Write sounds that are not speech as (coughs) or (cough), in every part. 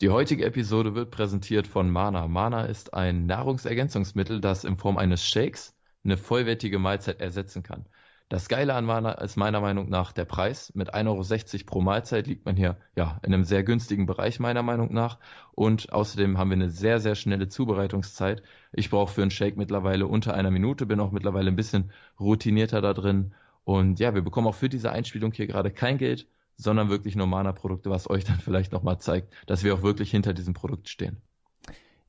Die heutige Episode wird präsentiert von Mana. Mana ist ein Nahrungsergänzungsmittel, das in Form eines Shakes eine vollwertige Mahlzeit ersetzen kann. Das Geile an Mana ist meiner Meinung nach der Preis. Mit 1,60 Euro pro Mahlzeit liegt man hier ja in einem sehr günstigen Bereich meiner Meinung nach. Und außerdem haben wir eine sehr, sehr schnelle Zubereitungszeit. Ich brauche für einen Shake mittlerweile unter einer Minute, bin auch mittlerweile ein bisschen routinierter da drin. Und ja, wir bekommen auch für diese Einspielung hier gerade kein Geld sondern wirklich nur Mana-Produkte, was euch dann vielleicht nochmal zeigt, dass wir auch wirklich hinter diesem Produkt stehen.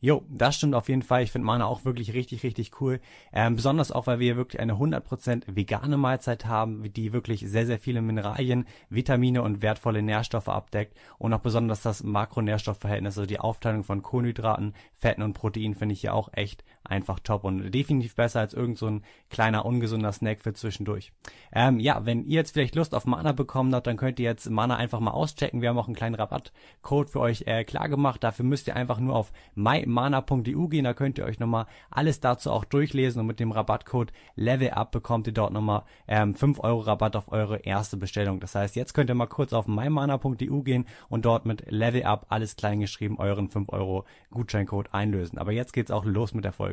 Jo, das stimmt auf jeden Fall. Ich finde Mana auch wirklich richtig, richtig cool. Ähm, besonders auch, weil wir wirklich eine 100% vegane Mahlzeit haben, die wirklich sehr, sehr viele Mineralien, Vitamine und wertvolle Nährstoffe abdeckt. Und auch besonders das Makronährstoffverhältnis, also die Aufteilung von Kohlenhydraten, Fetten und Proteinen finde ich hier auch echt einfach top und definitiv besser als irgend so ein kleiner ungesunder Snack für zwischendurch. Ähm, ja, wenn ihr jetzt vielleicht Lust auf Mana bekommen habt, dann könnt ihr jetzt Mana einfach mal auschecken. Wir haben auch einen kleinen Rabattcode für euch äh, klar gemacht. Dafür müsst ihr einfach nur auf mymana.eu gehen. Da könnt ihr euch nochmal alles dazu auch durchlesen und mit dem Rabattcode LevelUp bekommt ihr dort nochmal ähm, 5 Euro Rabatt auf eure erste Bestellung. Das heißt, jetzt könnt ihr mal kurz auf mymana.eu gehen und dort mit LevelUp alles klein geschrieben euren 5 Euro Gutscheincode einlösen. Aber jetzt geht's auch los mit der Folge.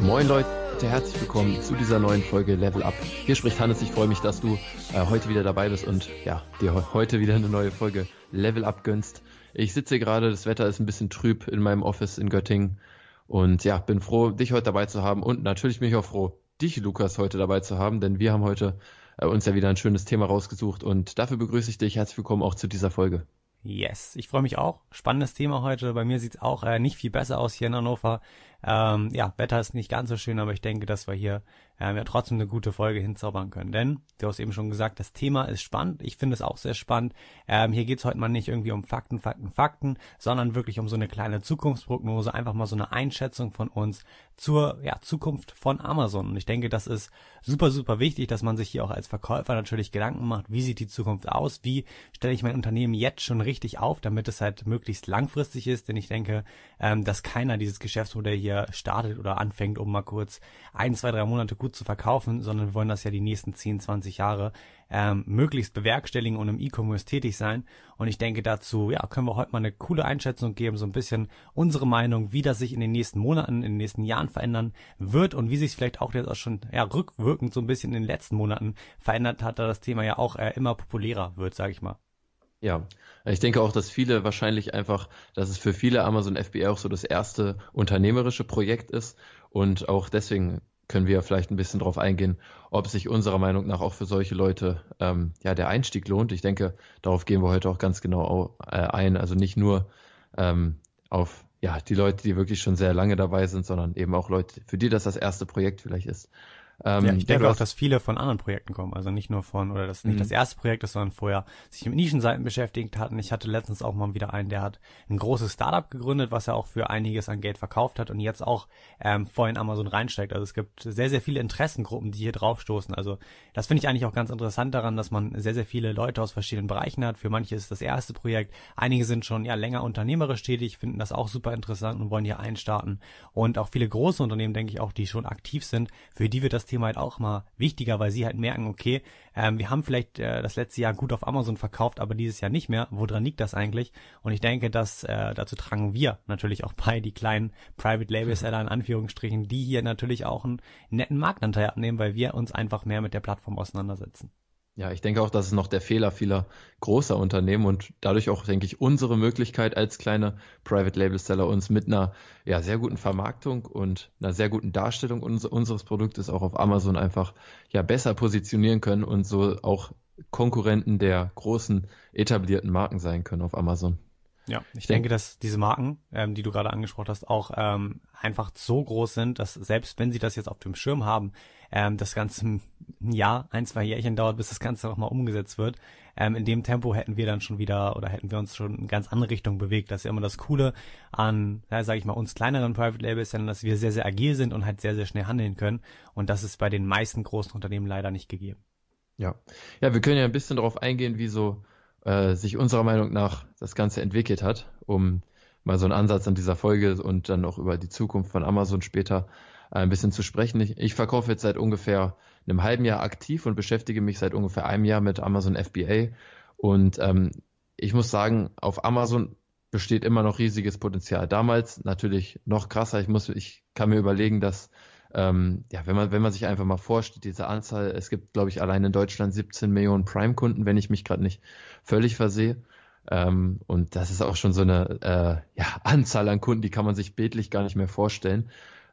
Moin Leute, herzlich willkommen zu dieser neuen Folge Level Up. Hier spricht Hannes, ich freue mich, dass du äh, heute wieder dabei bist und ja, dir heute wieder eine neue Folge Level Up gönnst. Ich sitze gerade, das Wetter ist ein bisschen trüb in meinem Office in Göttingen und ja, bin froh, dich heute dabei zu haben und natürlich bin ich auch froh, dich, Lukas, heute dabei zu haben, denn wir haben heute uns ja wieder ein schönes Thema rausgesucht und dafür begrüße ich dich. Herzlich willkommen auch zu dieser Folge. Yes, ich freue mich auch. Spannendes Thema heute. Bei mir sieht's auch äh, nicht viel besser aus hier in Hannover. Ähm, ja, Wetter ist nicht ganz so schön, aber ich denke, dass wir hier äh, ja trotzdem eine gute Folge hinzaubern können. Denn, du hast eben schon gesagt, das Thema ist spannend. Ich finde es auch sehr spannend. Ähm, hier geht's heute mal nicht irgendwie um Fakten, Fakten, Fakten, sondern wirklich um so eine kleine Zukunftsprognose, einfach mal so eine Einschätzung von uns zur ja, Zukunft von Amazon. Und ich denke, das ist super, super wichtig, dass man sich hier auch als Verkäufer natürlich Gedanken macht, wie sieht die Zukunft aus, wie stelle ich mein Unternehmen jetzt schon richtig auf, damit es halt möglichst langfristig ist. Denn ich denke, ähm, dass keiner dieses Geschäftsmodell hier hier startet oder anfängt, um mal kurz ein, zwei, drei Monate gut zu verkaufen, sondern wir wollen das ja die nächsten 10, 20 Jahre ähm, möglichst bewerkstelligen und im E-Commerce tätig sein. Und ich denke dazu, ja, können wir heute mal eine coole Einschätzung geben, so ein bisschen unsere Meinung, wie das sich in den nächsten Monaten, in den nächsten Jahren verändern wird und wie sich vielleicht auch jetzt auch schon ja, rückwirkend so ein bisschen in den letzten Monaten verändert hat, da das Thema ja auch äh, immer populärer wird, sage ich mal. Ja, ich denke auch, dass viele wahrscheinlich einfach, dass es für viele Amazon FBA auch so das erste unternehmerische Projekt ist und auch deswegen können wir vielleicht ein bisschen darauf eingehen, ob sich unserer Meinung nach auch für solche Leute ähm, ja der Einstieg lohnt. Ich denke, darauf gehen wir heute auch ganz genau äh, ein. Also nicht nur ähm, auf ja die Leute, die wirklich schon sehr lange dabei sind, sondern eben auch Leute, für die das das erste Projekt vielleicht ist. Ähm, ja, ich denke auch, dass viele von anderen Projekten kommen, also nicht nur von, oder das nicht mhm. das erste Projekt ist, sondern vorher sich mit Nischenseiten beschäftigt hatten. Ich hatte letztens auch mal wieder einen, der hat ein großes Startup gegründet, was er auch für einiges an Geld verkauft hat und jetzt auch ähm, vor in Amazon reinsteigt. Also es gibt sehr, sehr viele Interessengruppen, die hier draufstoßen. Also das finde ich eigentlich auch ganz interessant daran, dass man sehr, sehr viele Leute aus verschiedenen Bereichen hat. Für manche ist das erste Projekt, einige sind schon ja länger unternehmerisch tätig, finden das auch super interessant und wollen hier einstarten. Und auch viele große Unternehmen, denke ich auch, die schon aktiv sind, für die wird das Thema halt auch mal wichtiger, weil sie halt merken, okay, ähm, wir haben vielleicht äh, das letzte Jahr gut auf Amazon verkauft, aber dieses Jahr nicht mehr. Woran liegt das eigentlich? Und ich denke, dass äh, dazu tragen wir natürlich auch bei, die kleinen Private Label Seller in Anführungsstrichen, die hier natürlich auch einen netten Marktanteil abnehmen, weil wir uns einfach mehr mit der Plattform auseinandersetzen. Ja, ich denke auch, das ist noch der Fehler vieler großer Unternehmen und dadurch auch, denke ich, unsere Möglichkeit als kleine Private Label Seller uns mit einer ja, sehr guten Vermarktung und einer sehr guten Darstellung uns, unseres Produktes auch auf Amazon einfach ja besser positionieren können und so auch Konkurrenten der großen etablierten Marken sein können auf Amazon. Ja, ich denke, dass diese Marken, ähm, die du gerade angesprochen hast, auch ähm, einfach so groß sind, dass selbst wenn sie das jetzt auf dem Schirm haben, ähm, das Ganze ein Jahr, ein, zwei Jährchen dauert, bis das Ganze auch mal umgesetzt wird. Ähm, in dem Tempo hätten wir dann schon wieder oder hätten wir uns schon in ganz andere Richtung bewegt. Das ist ja immer das Coole an, ja, sage ich mal, uns kleineren Private Labels, denn dass wir sehr, sehr agil sind und halt sehr, sehr schnell handeln können. Und das ist bei den meisten großen Unternehmen leider nicht gegeben. Ja, ja, wir können ja ein bisschen darauf eingehen, wie so äh, sich unserer Meinung nach das Ganze entwickelt hat, um mal so einen Ansatz an dieser Folge und dann auch über die Zukunft von Amazon später ein bisschen zu sprechen. Ich, ich verkaufe jetzt seit ungefähr einem halben Jahr aktiv und beschäftige mich seit ungefähr einem Jahr mit Amazon FBA. Und ähm, ich muss sagen, auf Amazon besteht immer noch riesiges Potenzial. Damals natürlich noch krasser. Ich muss, ich kann mir überlegen, dass ähm, ja, wenn man, wenn man sich einfach mal vorstellt, diese Anzahl, es gibt, glaube ich, allein in Deutschland 17 Millionen Prime-Kunden, wenn ich mich gerade nicht völlig versehe. Ähm, und das ist auch schon so eine äh, ja, (laughs) Anzahl an Kunden, die kann man sich bildlich gar nicht mehr vorstellen.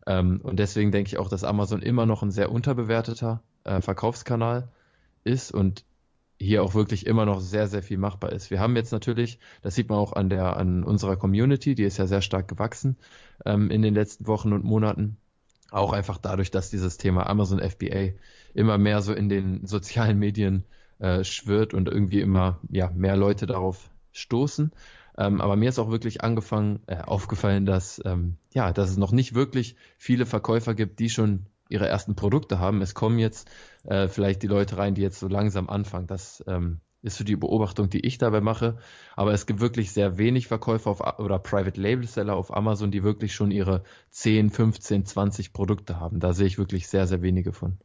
Ähm, und deswegen denke ich auch, dass Amazon immer noch ein sehr unterbewerteter äh, Verkaufskanal ist und hier auch wirklich immer noch sehr, sehr viel machbar ist. Wir haben jetzt natürlich, das sieht man auch an der, an unserer Community, die ist ja sehr stark gewachsen ähm, in den letzten Wochen und Monaten. Auch einfach dadurch, dass dieses Thema Amazon FBA immer mehr so in den sozialen Medien äh, schwirrt und irgendwie immer ja, mehr Leute darauf stoßen. Ähm, aber mir ist auch wirklich angefangen, äh, aufgefallen, dass, ähm, ja, dass es noch nicht wirklich viele Verkäufer gibt, die schon ihre ersten Produkte haben. Es kommen jetzt äh, vielleicht die Leute rein, die jetzt so langsam anfangen. Das ähm, ist so die Beobachtung, die ich dabei mache. Aber es gibt wirklich sehr wenig Verkäufer auf, oder Private Label Seller auf Amazon, die wirklich schon ihre 10, 15, 20 Produkte haben. Da sehe ich wirklich sehr, sehr wenige von.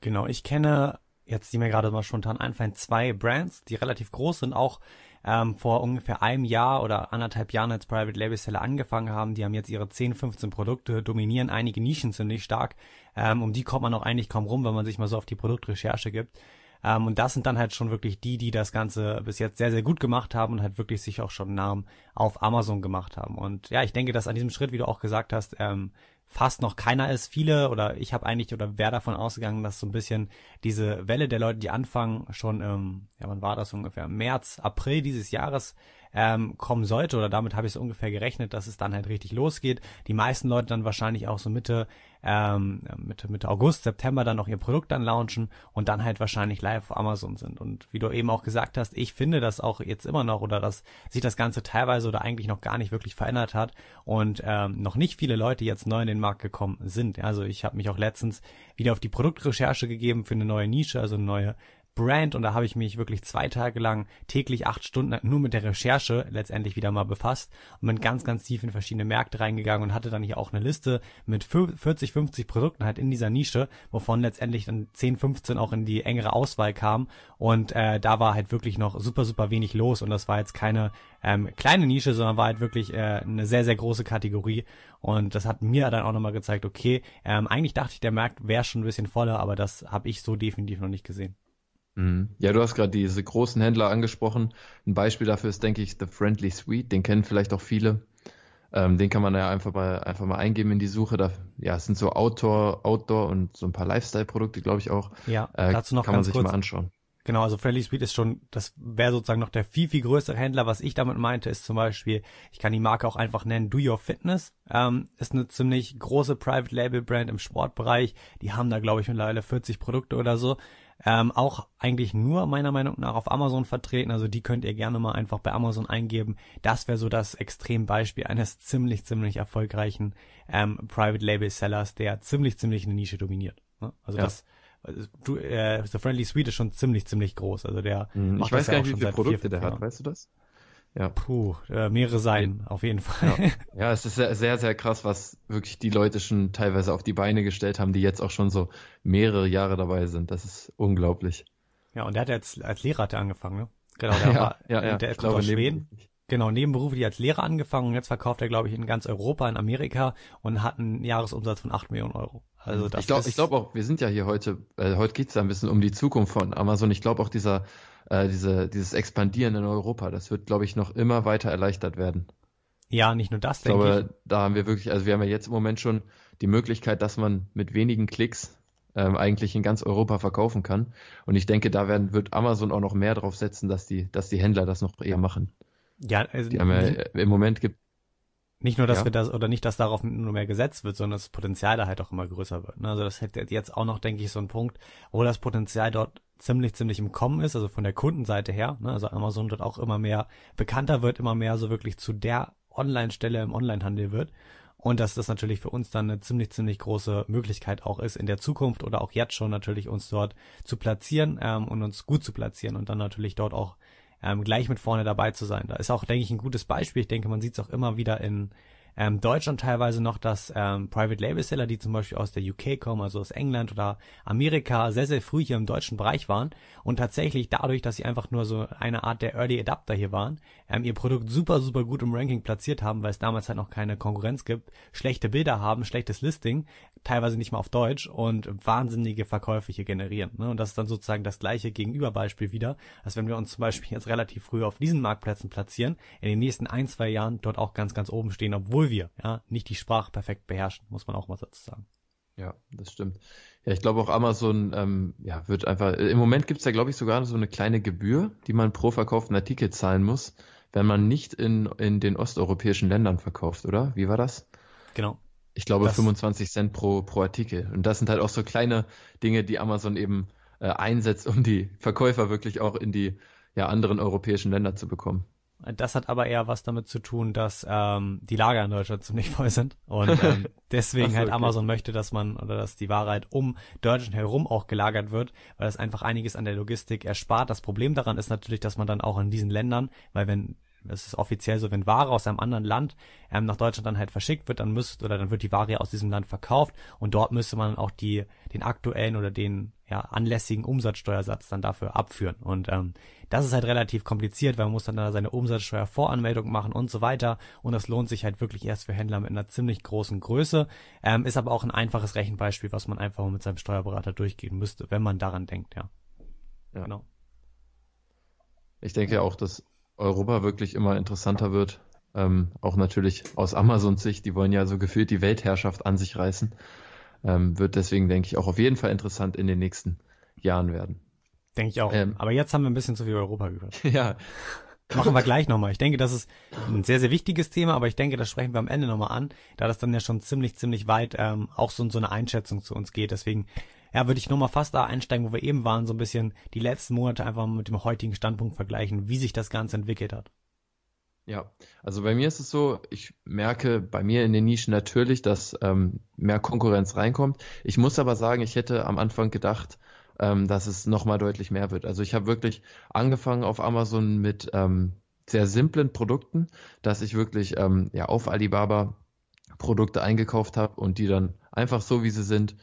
Genau, ich kenne jetzt, die mir gerade mal spontan einfallen, zwei Brands, die relativ groß sind, auch ähm, vor ungefähr einem Jahr oder anderthalb Jahren als Private Label Seller angefangen haben. Die haben jetzt ihre 10, 15 Produkte, dominieren einige Nischen ziemlich stark. Ähm, um die kommt man auch eigentlich kaum rum, wenn man sich mal so auf die Produktrecherche gibt. Ähm, und das sind dann halt schon wirklich die, die das Ganze bis jetzt sehr, sehr gut gemacht haben und halt wirklich sich auch schon Namen auf Amazon gemacht haben. Und ja, ich denke, dass an diesem Schritt, wie du auch gesagt hast, ähm, fast noch keiner ist. Viele oder ich habe eigentlich oder wäre davon ausgegangen, dass so ein bisschen diese Welle der Leute, die anfangen, schon, ähm, ja, wann war das ungefähr? März, April dieses Jahres ähm, kommen sollte oder damit habe ich so ungefähr gerechnet, dass es dann halt richtig losgeht. Die meisten Leute dann wahrscheinlich auch so Mitte, ähm, Mitte, Mitte August, September dann auch ihr Produkt dann launchen und dann halt wahrscheinlich live auf Amazon sind. Und wie du eben auch gesagt hast, ich finde das auch jetzt immer noch oder dass sich das Ganze teilweise oder eigentlich noch gar nicht wirklich verändert hat und ähm, noch nicht viele Leute jetzt neu in den Markt gekommen sind. Also ich habe mich auch letztens wieder auf die Produktrecherche gegeben für eine neue Nische, also eine neue Brand und da habe ich mich wirklich zwei Tage lang täglich acht Stunden nur mit der Recherche letztendlich wieder mal befasst und bin ganz, ganz tief in verschiedene Märkte reingegangen und hatte dann hier auch eine Liste mit 40, 50 Produkten halt in dieser Nische, wovon letztendlich dann 10, 15 auch in die engere Auswahl kamen und äh, da war halt wirklich noch super, super wenig los und das war jetzt keine ähm, kleine Nische, sondern war halt wirklich äh, eine sehr, sehr große Kategorie und das hat mir dann auch nochmal gezeigt, okay, ähm, eigentlich dachte ich, der Markt wäre schon ein bisschen voller, aber das habe ich so definitiv noch nicht gesehen. Mhm. Ja, du hast gerade diese großen Händler angesprochen. Ein Beispiel dafür ist, denke ich, The Friendly Suite. Den kennen vielleicht auch viele. Ähm, den kann man ja einfach mal, einfach mal eingeben in die Suche. Da, ja, es sind so Outdoor, Outdoor und so ein paar Lifestyle-Produkte, glaube ich auch. Ja, äh, dazu noch kann man sich kurz. mal anschauen. Genau, also Friendly Suite ist schon, das wäre sozusagen noch der viel, viel größere Händler. Was ich damit meinte, ist zum Beispiel, ich kann die Marke auch einfach nennen, Do Your Fitness. Ähm, ist eine ziemlich große Private Label Brand im Sportbereich. Die haben da, glaube ich, mittlerweile 40 Produkte oder so. Ähm, auch eigentlich nur meiner Meinung nach auf Amazon vertreten. Also die könnt ihr gerne mal einfach bei Amazon eingeben. Das wäre so das Extrembeispiel eines ziemlich, ziemlich erfolgreichen ähm, Private Label Sellers, der ziemlich, ziemlich eine Nische dominiert. Ne? Also ja. das du, äh, The Friendly Suite ist schon ziemlich, ziemlich groß. Also der hm, Ich weiß gar nicht, wie viele Produkte der hat, weißt du das? Ja. Puh, äh, mehrere sein, auf jeden Fall. Ja. (laughs) ja, es ist sehr, sehr, krass, was wirklich die Leute schon teilweise auf die Beine gestellt haben, die jetzt auch schon so mehrere Jahre dabei sind. Das ist unglaublich. Ja, und der hat jetzt als Lehrer hat er angefangen, ne? Genau, der (laughs) ja, war, ja, ja. der ist aus Schweden. Genau, nebenberuflich als Lehrer angefangen und jetzt verkauft er, glaube ich, in ganz Europa, in Amerika und hat einen Jahresumsatz von 8 Millionen Euro. Also das ich glaube ich glaube auch, wir sind ja hier heute, äh, heute geht's ja ein bisschen um die Zukunft von Amazon. Ich glaube auch dieser äh, diese, dieses Expandieren in Europa, das wird, glaube ich, noch immer weiter erleichtert werden. Ja, nicht nur das, ich denke glaube, ich. Da haben wir wirklich, also wir haben ja jetzt im Moment schon die Möglichkeit, dass man mit wenigen Klicks ähm, eigentlich in ganz Europa verkaufen kann. Und ich denke, da werden, wird Amazon auch noch mehr drauf setzen, dass die, dass die Händler das noch eher machen. Ja, also die haben ja, im Moment gibt nicht nur, dass ja. wir das, oder nicht, dass darauf nur mehr gesetzt wird, sondern das Potenzial da halt auch immer größer wird. Ne? Also das hätte jetzt auch noch, denke ich, so ein Punkt, wo das Potenzial dort ziemlich, ziemlich im Kommen ist, also von der Kundenseite her. Ne? Also Amazon dort auch immer mehr bekannter wird, immer mehr so wirklich zu der Online-Stelle im Onlinehandel wird. Und dass das natürlich für uns dann eine ziemlich, ziemlich große Möglichkeit auch ist, in der Zukunft oder auch jetzt schon natürlich uns dort zu platzieren ähm, und uns gut zu platzieren und dann natürlich dort auch ähm, gleich mit vorne dabei zu sein. Da ist auch, denke ich, ein gutes Beispiel. Ich denke, man sieht es auch immer wieder in ähm, Deutschland teilweise noch, dass ähm, Private Label Seller, die zum Beispiel aus der UK kommen, also aus England oder Amerika, sehr, sehr früh hier im deutschen Bereich waren und tatsächlich dadurch, dass sie einfach nur so eine Art der Early Adapter hier waren, ähm, ihr Produkt super, super gut im Ranking platziert haben, weil es damals halt noch keine Konkurrenz gibt, schlechte Bilder haben, schlechtes Listing, teilweise nicht mal auf Deutsch und wahnsinnige Verkäufe hier generieren. Ne? Und das ist dann sozusagen das gleiche Gegenüberbeispiel wieder, als wenn wir uns zum Beispiel jetzt relativ früh auf diesen Marktplätzen platzieren, in den nächsten ein, zwei Jahren dort auch ganz, ganz oben stehen, obwohl wir ja nicht die Sprache perfekt beherrschen, muss man auch mal dazu sagen. Ja, das stimmt. Ja, ich glaube auch Amazon ähm, ja, wird einfach, im Moment gibt's ja, glaube ich, sogar so eine kleine Gebühr, die man pro verkauften Artikel zahlen muss, wenn man nicht in, in den osteuropäischen Ländern verkauft, oder? Wie war das? Genau. Ich glaube das, 25 Cent pro, pro Artikel. Und das sind halt auch so kleine Dinge, die Amazon eben äh, einsetzt, um die Verkäufer wirklich auch in die ja, anderen europäischen Länder zu bekommen. Das hat aber eher was damit zu tun, dass ähm, die Lager in Deutschland ziemlich (laughs) voll sind und ähm, (laughs) deswegen so, halt okay. Amazon möchte, dass man oder dass die Ware halt um Deutschland herum auch gelagert wird, weil das einfach einiges an der Logistik erspart. Das Problem daran ist natürlich, dass man dann auch in diesen Ländern, weil wenn es ist offiziell so, wenn Ware aus einem anderen Land ähm, nach Deutschland dann halt verschickt wird, dann müsste oder dann wird die Ware aus diesem Land verkauft und dort müsste man auch die den aktuellen oder den ja anlässigen Umsatzsteuersatz dann dafür abführen und ähm, das ist halt relativ kompliziert, weil man muss dann da seine Umsatzsteuervoranmeldung machen und so weiter und das lohnt sich halt wirklich erst für Händler mit einer ziemlich großen Größe, ähm, ist aber auch ein einfaches Rechenbeispiel, was man einfach mit seinem Steuerberater durchgehen müsste, wenn man daran denkt, ja. ja. Genau. Ich denke auch, dass Europa wirklich immer interessanter wird. Ähm, auch natürlich aus Amazons Sicht, die wollen ja so gefühlt die Weltherrschaft an sich reißen. Ähm, wird deswegen, denke ich, auch auf jeden Fall interessant in den nächsten Jahren werden. Denke ich auch. Ähm, Aber jetzt haben wir ein bisschen zu viel Europa gehört. (laughs) ja. Machen wir gleich nochmal. Ich denke, das ist ein sehr, sehr wichtiges Thema, aber ich denke, das sprechen wir am Ende nochmal an, da das dann ja schon ziemlich, ziemlich weit ähm, auch so, so eine Einschätzung zu uns geht. Deswegen ja, würde ich nochmal fast da einsteigen, wo wir eben waren, so ein bisschen die letzten Monate einfach mit dem heutigen Standpunkt vergleichen, wie sich das Ganze entwickelt hat. Ja, also bei mir ist es so, ich merke bei mir in den Nischen natürlich, dass ähm, mehr Konkurrenz reinkommt. Ich muss aber sagen, ich hätte am Anfang gedacht, ähm, dass es nochmal deutlich mehr wird. Also ich habe wirklich angefangen auf Amazon mit ähm, sehr simplen Produkten, dass ich wirklich ähm, ja auf Alibaba Produkte eingekauft habe und die dann einfach so wie sie sind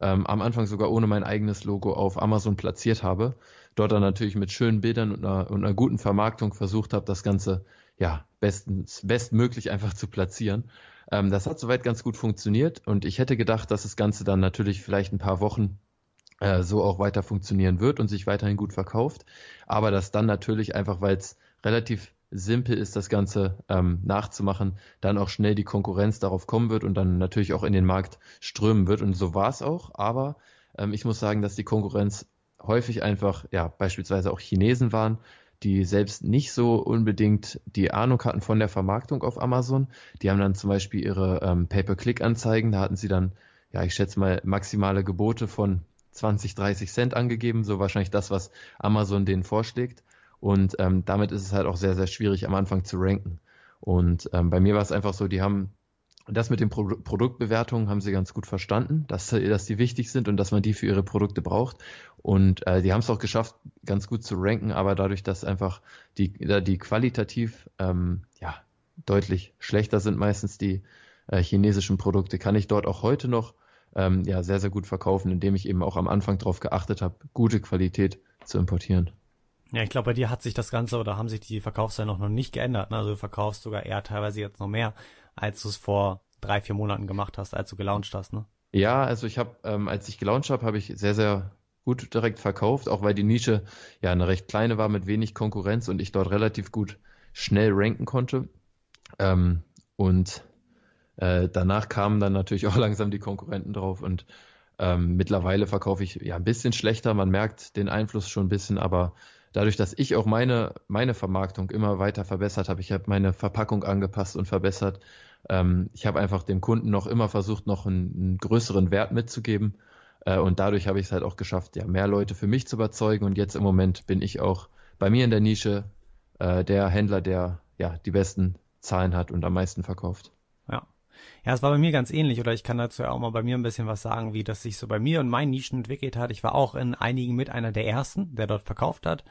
ähm, am Anfang sogar ohne mein eigenes Logo auf Amazon platziert habe. Dort dann natürlich mit schönen Bildern und einer, und einer guten Vermarktung versucht habe, das Ganze ja bestens, bestmöglich einfach zu platzieren. Ähm, das hat soweit ganz gut funktioniert und ich hätte gedacht, dass das Ganze dann natürlich vielleicht ein paar Wochen äh, so auch weiter funktionieren wird und sich weiterhin gut verkauft. Aber dass dann natürlich einfach, weil es relativ simpel ist, das Ganze ähm, nachzumachen, dann auch schnell die Konkurrenz darauf kommen wird und dann natürlich auch in den Markt strömen wird. Und so war es auch. Aber ähm, ich muss sagen, dass die Konkurrenz häufig einfach, ja, beispielsweise auch Chinesen waren, die selbst nicht so unbedingt die Ahnung hatten von der Vermarktung auf Amazon. Die haben dann zum Beispiel ihre ähm, Pay-per-Click-Anzeigen, da hatten sie dann, ja, ich schätze mal, maximale Gebote von 20, 30 Cent angegeben, so wahrscheinlich das, was Amazon denen vorschlägt. Und ähm, damit ist es halt auch sehr, sehr schwierig am Anfang zu ranken. Und ähm, bei mir war es einfach so, die haben das mit den Pro Produktbewertungen haben sie ganz gut verstanden, dass, dass die wichtig sind und dass man die für ihre Produkte braucht. Und äh, die haben es auch geschafft, ganz gut zu ranken, aber dadurch, dass einfach die, die qualitativ ähm, ja, deutlich schlechter sind meistens die äh, chinesischen Produkte, kann ich dort auch heute noch ähm, ja, sehr, sehr gut verkaufen, indem ich eben auch am Anfang darauf geachtet habe, gute Qualität zu importieren. Ja, ich glaube, bei dir hat sich das Ganze oder haben sich die Verkaufszahlen noch, noch nicht geändert. Ne? Also du verkaufst sogar eher teilweise jetzt noch mehr, als du es vor drei, vier Monaten gemacht hast, als du gelauncht hast, ne? Ja, also ich habe, ähm, als ich gelauncht habe, habe ich sehr, sehr gut direkt verkauft, auch weil die Nische ja eine recht kleine war mit wenig Konkurrenz und ich dort relativ gut schnell ranken konnte. Ähm, und äh, danach kamen dann natürlich (laughs) auch langsam die Konkurrenten drauf und ähm, mittlerweile verkaufe ich ja ein bisschen schlechter. Man merkt den Einfluss schon ein bisschen, aber dadurch, dass ich auch meine, meine Vermarktung immer weiter verbessert habe, ich habe meine Verpackung angepasst und verbessert. Ähm, ich habe einfach dem Kunden noch immer versucht, noch einen, einen größeren Wert mitzugeben. Äh, und dadurch habe ich es halt auch geschafft, ja, mehr Leute für mich zu überzeugen. Und jetzt im Moment bin ich auch bei mir in der Nische äh, der Händler, der ja die besten Zahlen hat und am meisten verkauft. Ja, es war bei mir ganz ähnlich, oder ich kann dazu ja auch mal bei mir ein bisschen was sagen, wie das sich so bei mir und meinen Nischen entwickelt hat. Ich war auch in einigen mit einer der ersten, der dort verkauft hat.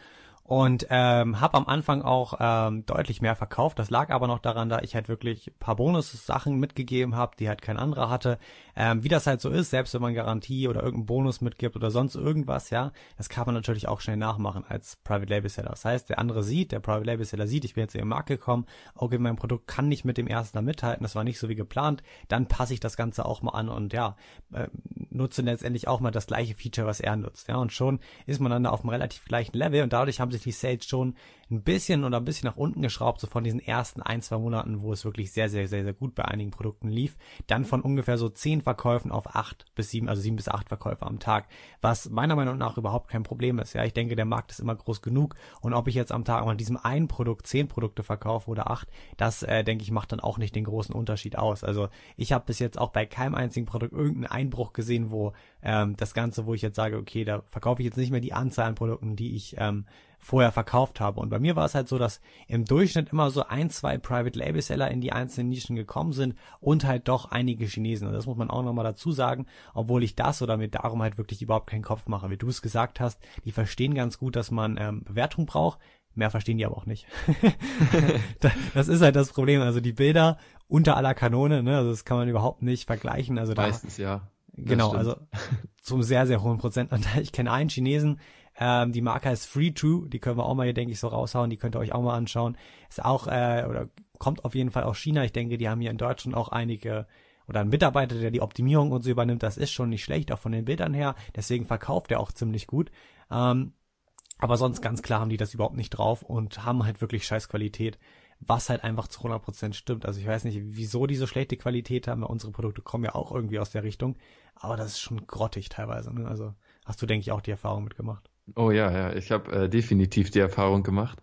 Und ähm, habe am Anfang auch ähm, deutlich mehr verkauft. Das lag aber noch daran, da ich halt wirklich paar Bonus-Sachen mitgegeben habe, die halt kein anderer hatte. Ähm, wie das halt so ist, selbst wenn man Garantie oder irgendeinen Bonus mitgibt oder sonst irgendwas, ja, das kann man natürlich auch schnell nachmachen als Private Label Seller. Das heißt, der andere sieht, der Private Label Seller sieht, ich bin jetzt in den Markt gekommen, okay, mein Produkt kann nicht mit dem ersten da mithalten, das war nicht so wie geplant, dann passe ich das Ganze auch mal an und ja, äh, nutze letztendlich auch mal das gleiche Feature, was er nutzt, ja, und schon ist man dann da auf einem relativ gleichen Level und dadurch haben sich die Sales schon ein bisschen oder ein bisschen nach unten geschraubt, so von diesen ersten ein, zwei Monaten, wo es wirklich sehr, sehr, sehr, sehr gut bei einigen Produkten lief. Dann von ungefähr so zehn Verkäufen auf acht bis sieben, also sieben bis acht Verkäufe am Tag, was meiner Meinung nach überhaupt kein Problem ist. Ja, ich denke, der Markt ist immer groß genug und ob ich jetzt am Tag mal diesem einen Produkt zehn Produkte verkaufe oder acht, das äh, denke ich macht dann auch nicht den großen Unterschied aus. Also ich habe bis jetzt auch bei keinem einzigen Produkt irgendeinen Einbruch gesehen, wo ähm, das Ganze, wo ich jetzt sage, okay, da verkaufe ich jetzt nicht mehr die Anzahl an Produkten, die ich ähm, vorher verkauft habe. Und bei mir war es halt so, dass im Durchschnitt immer so ein, zwei Private Label Seller in die einzelnen Nischen gekommen sind und halt doch einige Chinesen. Und das muss man auch nochmal dazu sagen, obwohl ich das oder mir darum halt wirklich überhaupt keinen Kopf mache. Wie du es gesagt hast, die verstehen ganz gut, dass man ähm, Bewertung braucht. Mehr verstehen die aber auch nicht. (laughs) das ist halt das Problem. Also die Bilder unter aller Kanone, ne, also das kann man überhaupt nicht vergleichen. Also Meistens da, ja. Genau, also zum sehr, sehr hohen Prozentanteil. Ich kenne einen Chinesen, ähm, die Marke heißt Free True, die können wir auch mal hier, denke ich, so raushauen, die könnt ihr euch auch mal anschauen. Ist auch, äh, oder kommt auf jeden Fall aus China. Ich denke, die haben hier in Deutschland auch einige oder ein Mitarbeiter, der die Optimierung und so übernimmt, das ist schon nicht schlecht, auch von den Bildern her. Deswegen verkauft er auch ziemlich gut. Ähm, aber sonst ganz klar haben die das überhaupt nicht drauf und haben halt wirklich scheiß Qualität, was halt einfach zu 100% stimmt. Also ich weiß nicht, wieso die so schlechte Qualität haben, weil unsere Produkte kommen ja auch irgendwie aus der Richtung, aber das ist schon grottig teilweise. Ne? Also hast du, denke ich, auch die Erfahrung mitgemacht. Oh ja, ja, ich habe äh, definitiv die Erfahrung gemacht,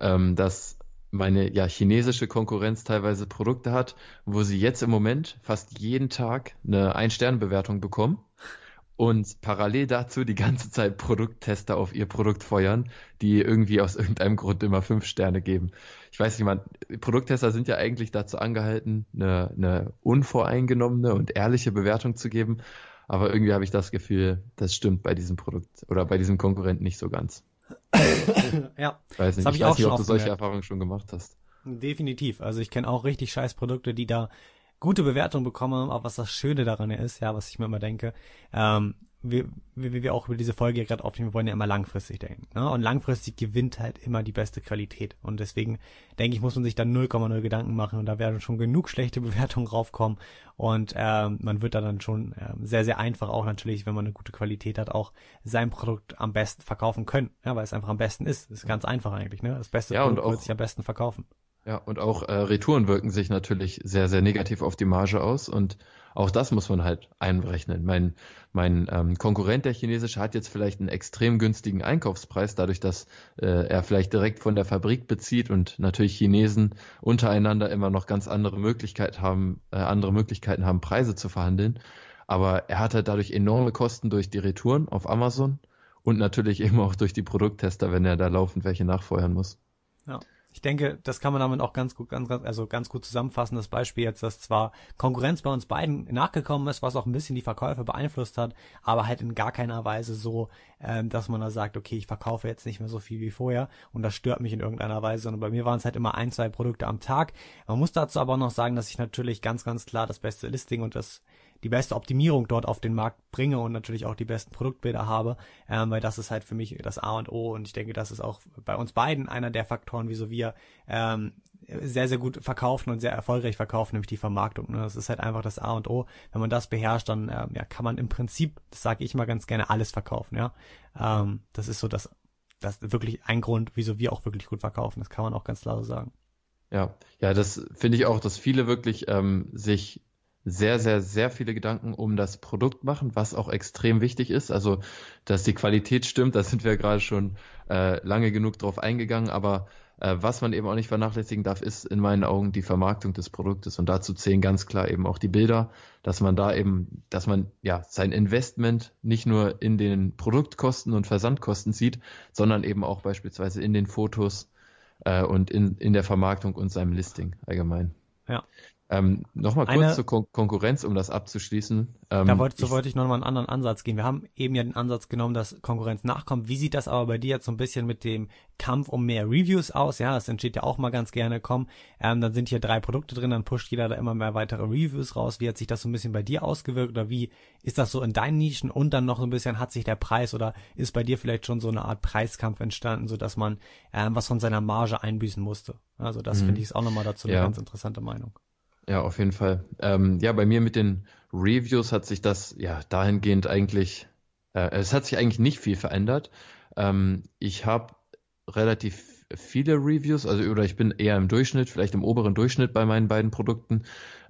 ähm, dass meine ja chinesische Konkurrenz teilweise Produkte hat, wo sie jetzt im Moment fast jeden Tag eine Ein-Sterne-Bewertung bekommen und parallel dazu die ganze Zeit Produkttester auf ihr Produkt feuern, die irgendwie aus irgendeinem Grund immer fünf Sterne geben. Ich weiß nicht, man, Produkttester sind ja eigentlich dazu angehalten, eine, eine unvoreingenommene und ehrliche Bewertung zu geben. Aber irgendwie habe ich das Gefühl, das stimmt bei diesem Produkt oder bei diesem Konkurrenten nicht so ganz. (coughs) ja. Ich weiß nicht, das ich, ich weiß auch nicht schon ob du solche. Erfahrungen schon gemacht hast. Definitiv. Also ich kenne auch richtig scheiß Produkte, die da gute Bewertungen bekommen, aber was das Schöne daran ist, ja, was ich mir immer denke, ähm, wie, wie wir auch über diese Folge gerade aufnehmen, wir wollen ja immer langfristig denken. Ne? Und langfristig gewinnt halt immer die beste Qualität. Und deswegen denke ich, muss man sich da 0,0 Gedanken machen und da werden schon genug schlechte (laughs) Bewertungen raufkommen. Und ähm, man wird da dann schon ähm, sehr, sehr einfach auch natürlich, wenn man eine gute Qualität hat, auch sein Produkt am besten verkaufen können. Ja, weil es einfach am besten ist. Das ist ganz einfach eigentlich. Ne? Das beste Ja, und Produkt wird sich am besten verkaufen. Ja, und auch äh, Retouren wirken sich natürlich sehr, sehr negativ auf die Marge aus und auch das muss man halt einberechnen. Mein, mein ähm, Konkurrent, der chinesische, hat jetzt vielleicht einen extrem günstigen Einkaufspreis, dadurch, dass äh, er vielleicht direkt von der Fabrik bezieht und natürlich Chinesen untereinander immer noch ganz andere Möglichkeiten haben, äh, andere Möglichkeiten haben, Preise zu verhandeln. Aber er hat halt dadurch enorme Kosten durch die Retouren auf Amazon und natürlich (laughs) eben auch durch die Produkttester, wenn er da laufend welche nachfeuern muss. Ja. Ich denke, das kann man damit auch ganz gut, ganz, ganz, also ganz gut zusammenfassen. Das Beispiel jetzt, dass zwar Konkurrenz bei uns beiden nachgekommen ist, was auch ein bisschen die Verkäufe beeinflusst hat, aber halt in gar keiner Weise so, ähm, dass man da sagt, okay, ich verkaufe jetzt nicht mehr so viel wie vorher und das stört mich in irgendeiner Weise. Und bei mir waren es halt immer ein, zwei Produkte am Tag. Man muss dazu aber auch noch sagen, dass ich natürlich ganz, ganz klar das beste Listing und das die beste Optimierung dort auf den Markt bringe und natürlich auch die besten Produktbilder habe, ähm, weil das ist halt für mich das A und O und ich denke, das ist auch bei uns beiden einer der Faktoren, wieso wir ähm, sehr, sehr gut verkaufen und sehr erfolgreich verkaufen, nämlich die Vermarktung. Ne? Das ist halt einfach das A und O. Wenn man das beherrscht, dann ähm, ja, kann man im Prinzip, das sage ich mal ganz gerne, alles verkaufen. Ja, ähm, Das ist so das, das wirklich ein Grund, wieso wir auch wirklich gut verkaufen. Das kann man auch ganz klar so sagen. Ja, ja, das finde ich auch, dass viele wirklich ähm, sich sehr, sehr, sehr viele Gedanken um das Produkt machen, was auch extrem wichtig ist. Also, dass die Qualität stimmt, da sind wir gerade schon äh, lange genug drauf eingegangen, aber äh, was man eben auch nicht vernachlässigen darf, ist in meinen Augen die Vermarktung des Produktes. Und dazu zählen ganz klar eben auch die Bilder, dass man da eben, dass man ja sein Investment nicht nur in den Produktkosten und Versandkosten sieht, sondern eben auch beispielsweise in den Fotos äh, und in, in der Vermarktung und seinem Listing allgemein. Ja. Ähm, Nochmal kurz Eine, zur Kon Konkurrenz, um das abzuschließen. Ähm, da wollte, so wollte ich noch mal einen anderen Ansatz gehen. Wir haben eben ja den Ansatz genommen, dass Konkurrenz nachkommt. Wie sieht das aber bei dir jetzt so ein bisschen mit dem Kampf um mehr Reviews aus? Ja, das entsteht ja auch mal ganz gerne. Komm, ähm, dann sind hier drei Produkte drin, dann pusht jeder da immer mehr weitere Reviews raus. Wie hat sich das so ein bisschen bei dir ausgewirkt oder wie ist das so in deinen Nischen? Und dann noch so ein bisschen hat sich der Preis oder ist bei dir vielleicht schon so eine Art Preiskampf entstanden, so dass man ähm, was von seiner Marge einbüßen musste? Also das mhm. finde ich ist auch nochmal dazu eine ganz interessante Meinung. Ja, auf jeden Fall. Ähm, ja, bei mir mit den Reviews hat sich das ja dahingehend eigentlich, äh, es hat sich eigentlich nicht viel verändert. Ähm, ich habe relativ viele Reviews, also oder ich bin eher im Durchschnitt, vielleicht im oberen Durchschnitt bei meinen beiden Produkten.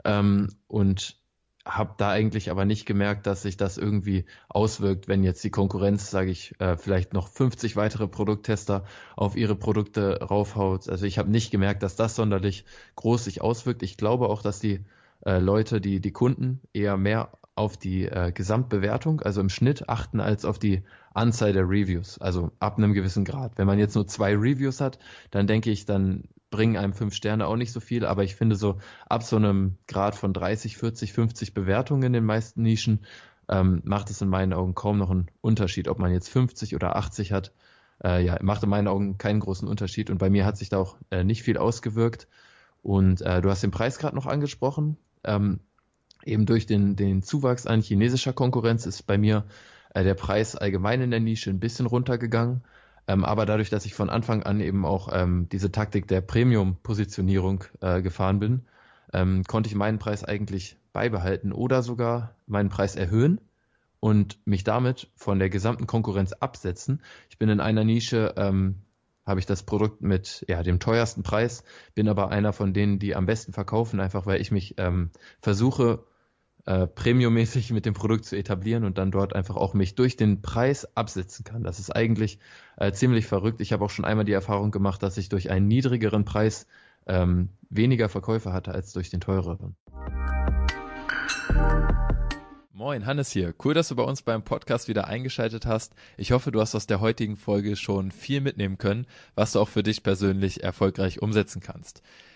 Ähm, und habe da eigentlich aber nicht gemerkt, dass sich das irgendwie auswirkt, wenn jetzt die Konkurrenz, sage ich, äh, vielleicht noch 50 weitere Produkttester auf ihre Produkte raufhaut. Also ich habe nicht gemerkt, dass das sonderlich groß sich auswirkt. Ich glaube auch, dass die äh, Leute, die die Kunden eher mehr auf die äh, Gesamtbewertung, also im Schnitt achten, als auf die Anzahl der Reviews. Also ab einem gewissen Grad. Wenn man jetzt nur zwei Reviews hat, dann denke ich, dann bringen einem fünf Sterne auch nicht so viel, aber ich finde so ab so einem Grad von 30, 40, 50 Bewertungen in den meisten Nischen ähm, macht es in meinen Augen kaum noch einen Unterschied, ob man jetzt 50 oder 80 hat. Äh, ja, macht in meinen Augen keinen großen Unterschied und bei mir hat sich da auch äh, nicht viel ausgewirkt. Und äh, du hast den Preis gerade noch angesprochen. Ähm, eben durch den, den Zuwachs an chinesischer Konkurrenz ist bei mir äh, der Preis allgemein in der Nische ein bisschen runtergegangen. Ähm, aber dadurch, dass ich von Anfang an eben auch ähm, diese Taktik der Premium-Positionierung äh, gefahren bin, ähm, konnte ich meinen Preis eigentlich beibehalten oder sogar meinen Preis erhöhen und mich damit von der gesamten Konkurrenz absetzen. Ich bin in einer Nische, ähm, habe ich das Produkt mit ja, dem teuersten Preis, bin aber einer von denen, die am besten verkaufen, einfach weil ich mich ähm, versuche, äh, premiummäßig mit dem Produkt zu etablieren und dann dort einfach auch mich durch den Preis absetzen kann. Das ist eigentlich äh, ziemlich verrückt. Ich habe auch schon einmal die Erfahrung gemacht, dass ich durch einen niedrigeren Preis ähm, weniger Verkäufe hatte als durch den teureren. Moin, Hannes hier. Cool, dass du bei uns beim Podcast wieder eingeschaltet hast. Ich hoffe, du hast aus der heutigen Folge schon viel mitnehmen können, was du auch für dich persönlich erfolgreich umsetzen kannst.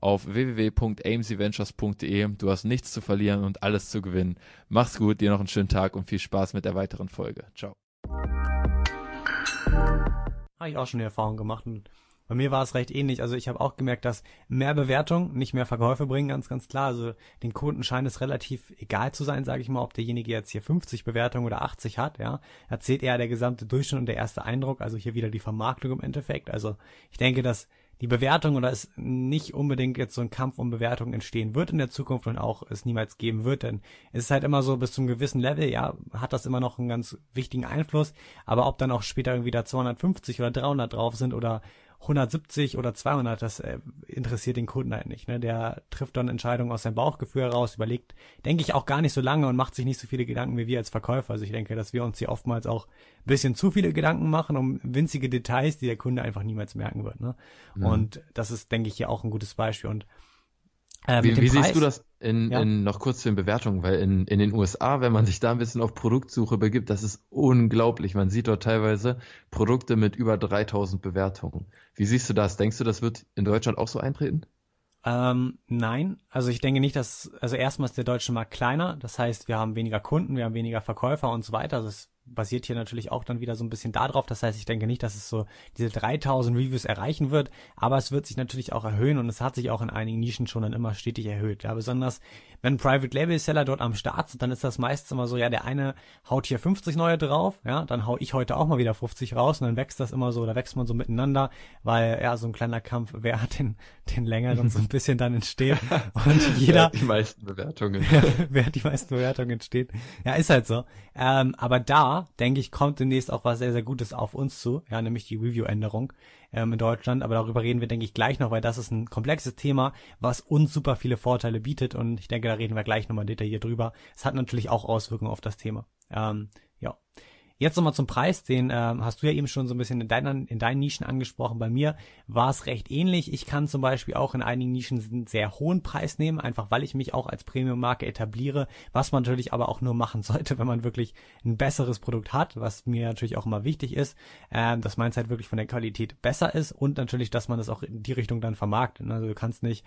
auf www.amcventures.de. Du hast nichts zu verlieren und alles zu gewinnen. Mach's gut, dir noch einen schönen Tag und viel Spaß mit der weiteren Folge. Ciao. Habe ich auch schon die Erfahrung gemacht und bei mir war es recht ähnlich. Also ich habe auch gemerkt, dass mehr Bewertung nicht mehr Verkäufe bringen, ganz, ganz klar. Also den Kunden scheint es relativ egal zu sein, sage ich mal, ob derjenige jetzt hier 50 Bewertungen oder 80 hat, ja. Erzählt eher der gesamte Durchschnitt und der erste Eindruck, also hier wieder die Vermarktung im Endeffekt. Also ich denke, dass die Bewertung oder es nicht unbedingt jetzt so ein Kampf um Bewertung entstehen wird in der Zukunft und auch es niemals geben wird, denn es ist halt immer so bis zum gewissen Level, ja, hat das immer noch einen ganz wichtigen Einfluss, aber ob dann auch später irgendwie da 250 oder 300 drauf sind oder 170 oder 200, das äh, interessiert den Kunden halt nicht. Ne? Der trifft dann Entscheidungen aus seinem Bauchgefühl heraus, überlegt, denke ich, auch gar nicht so lange und macht sich nicht so viele Gedanken wie wir als Verkäufer. Also ich denke, dass wir uns hier oftmals auch ein bisschen zu viele Gedanken machen um winzige Details, die der Kunde einfach niemals merken wird. Ne? Mhm. Und das ist, denke ich, hier auch ein gutes Beispiel. Und äh, wie, wie siehst du das in, ja. in noch kurz zu den Bewertungen? Weil in, in den USA, wenn man sich da ein bisschen auf Produktsuche begibt, das ist unglaublich. Man sieht dort teilweise Produkte mit über 3000 Bewertungen. Wie siehst du das? Denkst du, das wird in Deutschland auch so eintreten? Ähm, nein, also ich denke nicht, dass, also erstmal ist der deutsche Markt kleiner, das heißt, wir haben weniger Kunden, wir haben weniger Verkäufer und so weiter. Also es basiert hier natürlich auch dann wieder so ein bisschen darauf. Das heißt, ich denke nicht, dass es so diese 3000 Reviews erreichen wird, aber es wird sich natürlich auch erhöhen und es hat sich auch in einigen Nischen schon dann immer stetig erhöht. Ja, besonders wenn Private Label Seller dort am Start sind, dann ist das meistens immer so, ja, der eine haut hier 50 neue drauf, ja, dann hau ich heute auch mal wieder 50 raus und dann wächst das immer so, da wächst man so miteinander, weil ja, so ein kleiner Kampf, wer hat den, den längeren so ein bisschen dann entsteht (laughs) und jeder. wer hat die meisten Bewertungen. (laughs) wer hat die meisten Bewertungen entsteht. Ja, ist halt so. Ähm, aber da, denke ich, kommt demnächst auch was sehr, sehr Gutes auf uns zu, ja, nämlich die Review-Änderung ähm, in Deutschland. Aber darüber reden wir, denke ich, gleich noch, weil das ist ein komplexes Thema, was uns super viele Vorteile bietet. Und ich denke, da reden wir gleich nochmal detailliert drüber. Es hat natürlich auch Auswirkungen auf das Thema. Ähm, ja. Jetzt nochmal zum Preis, den ähm, hast du ja eben schon so ein bisschen in deinen, in deinen Nischen angesprochen. Bei mir war es recht ähnlich. Ich kann zum Beispiel auch in einigen Nischen einen sehr hohen Preis nehmen, einfach weil ich mich auch als Premium-Marke etabliere, was man natürlich aber auch nur machen (laughs) sollte, wenn man wirklich ein besseres Produkt hat, was mir natürlich auch immer wichtig ist, ähm, dass meins halt wirklich von der Qualität besser ist und natürlich, dass man das auch in die Richtung dann vermarktet. Also du kannst nicht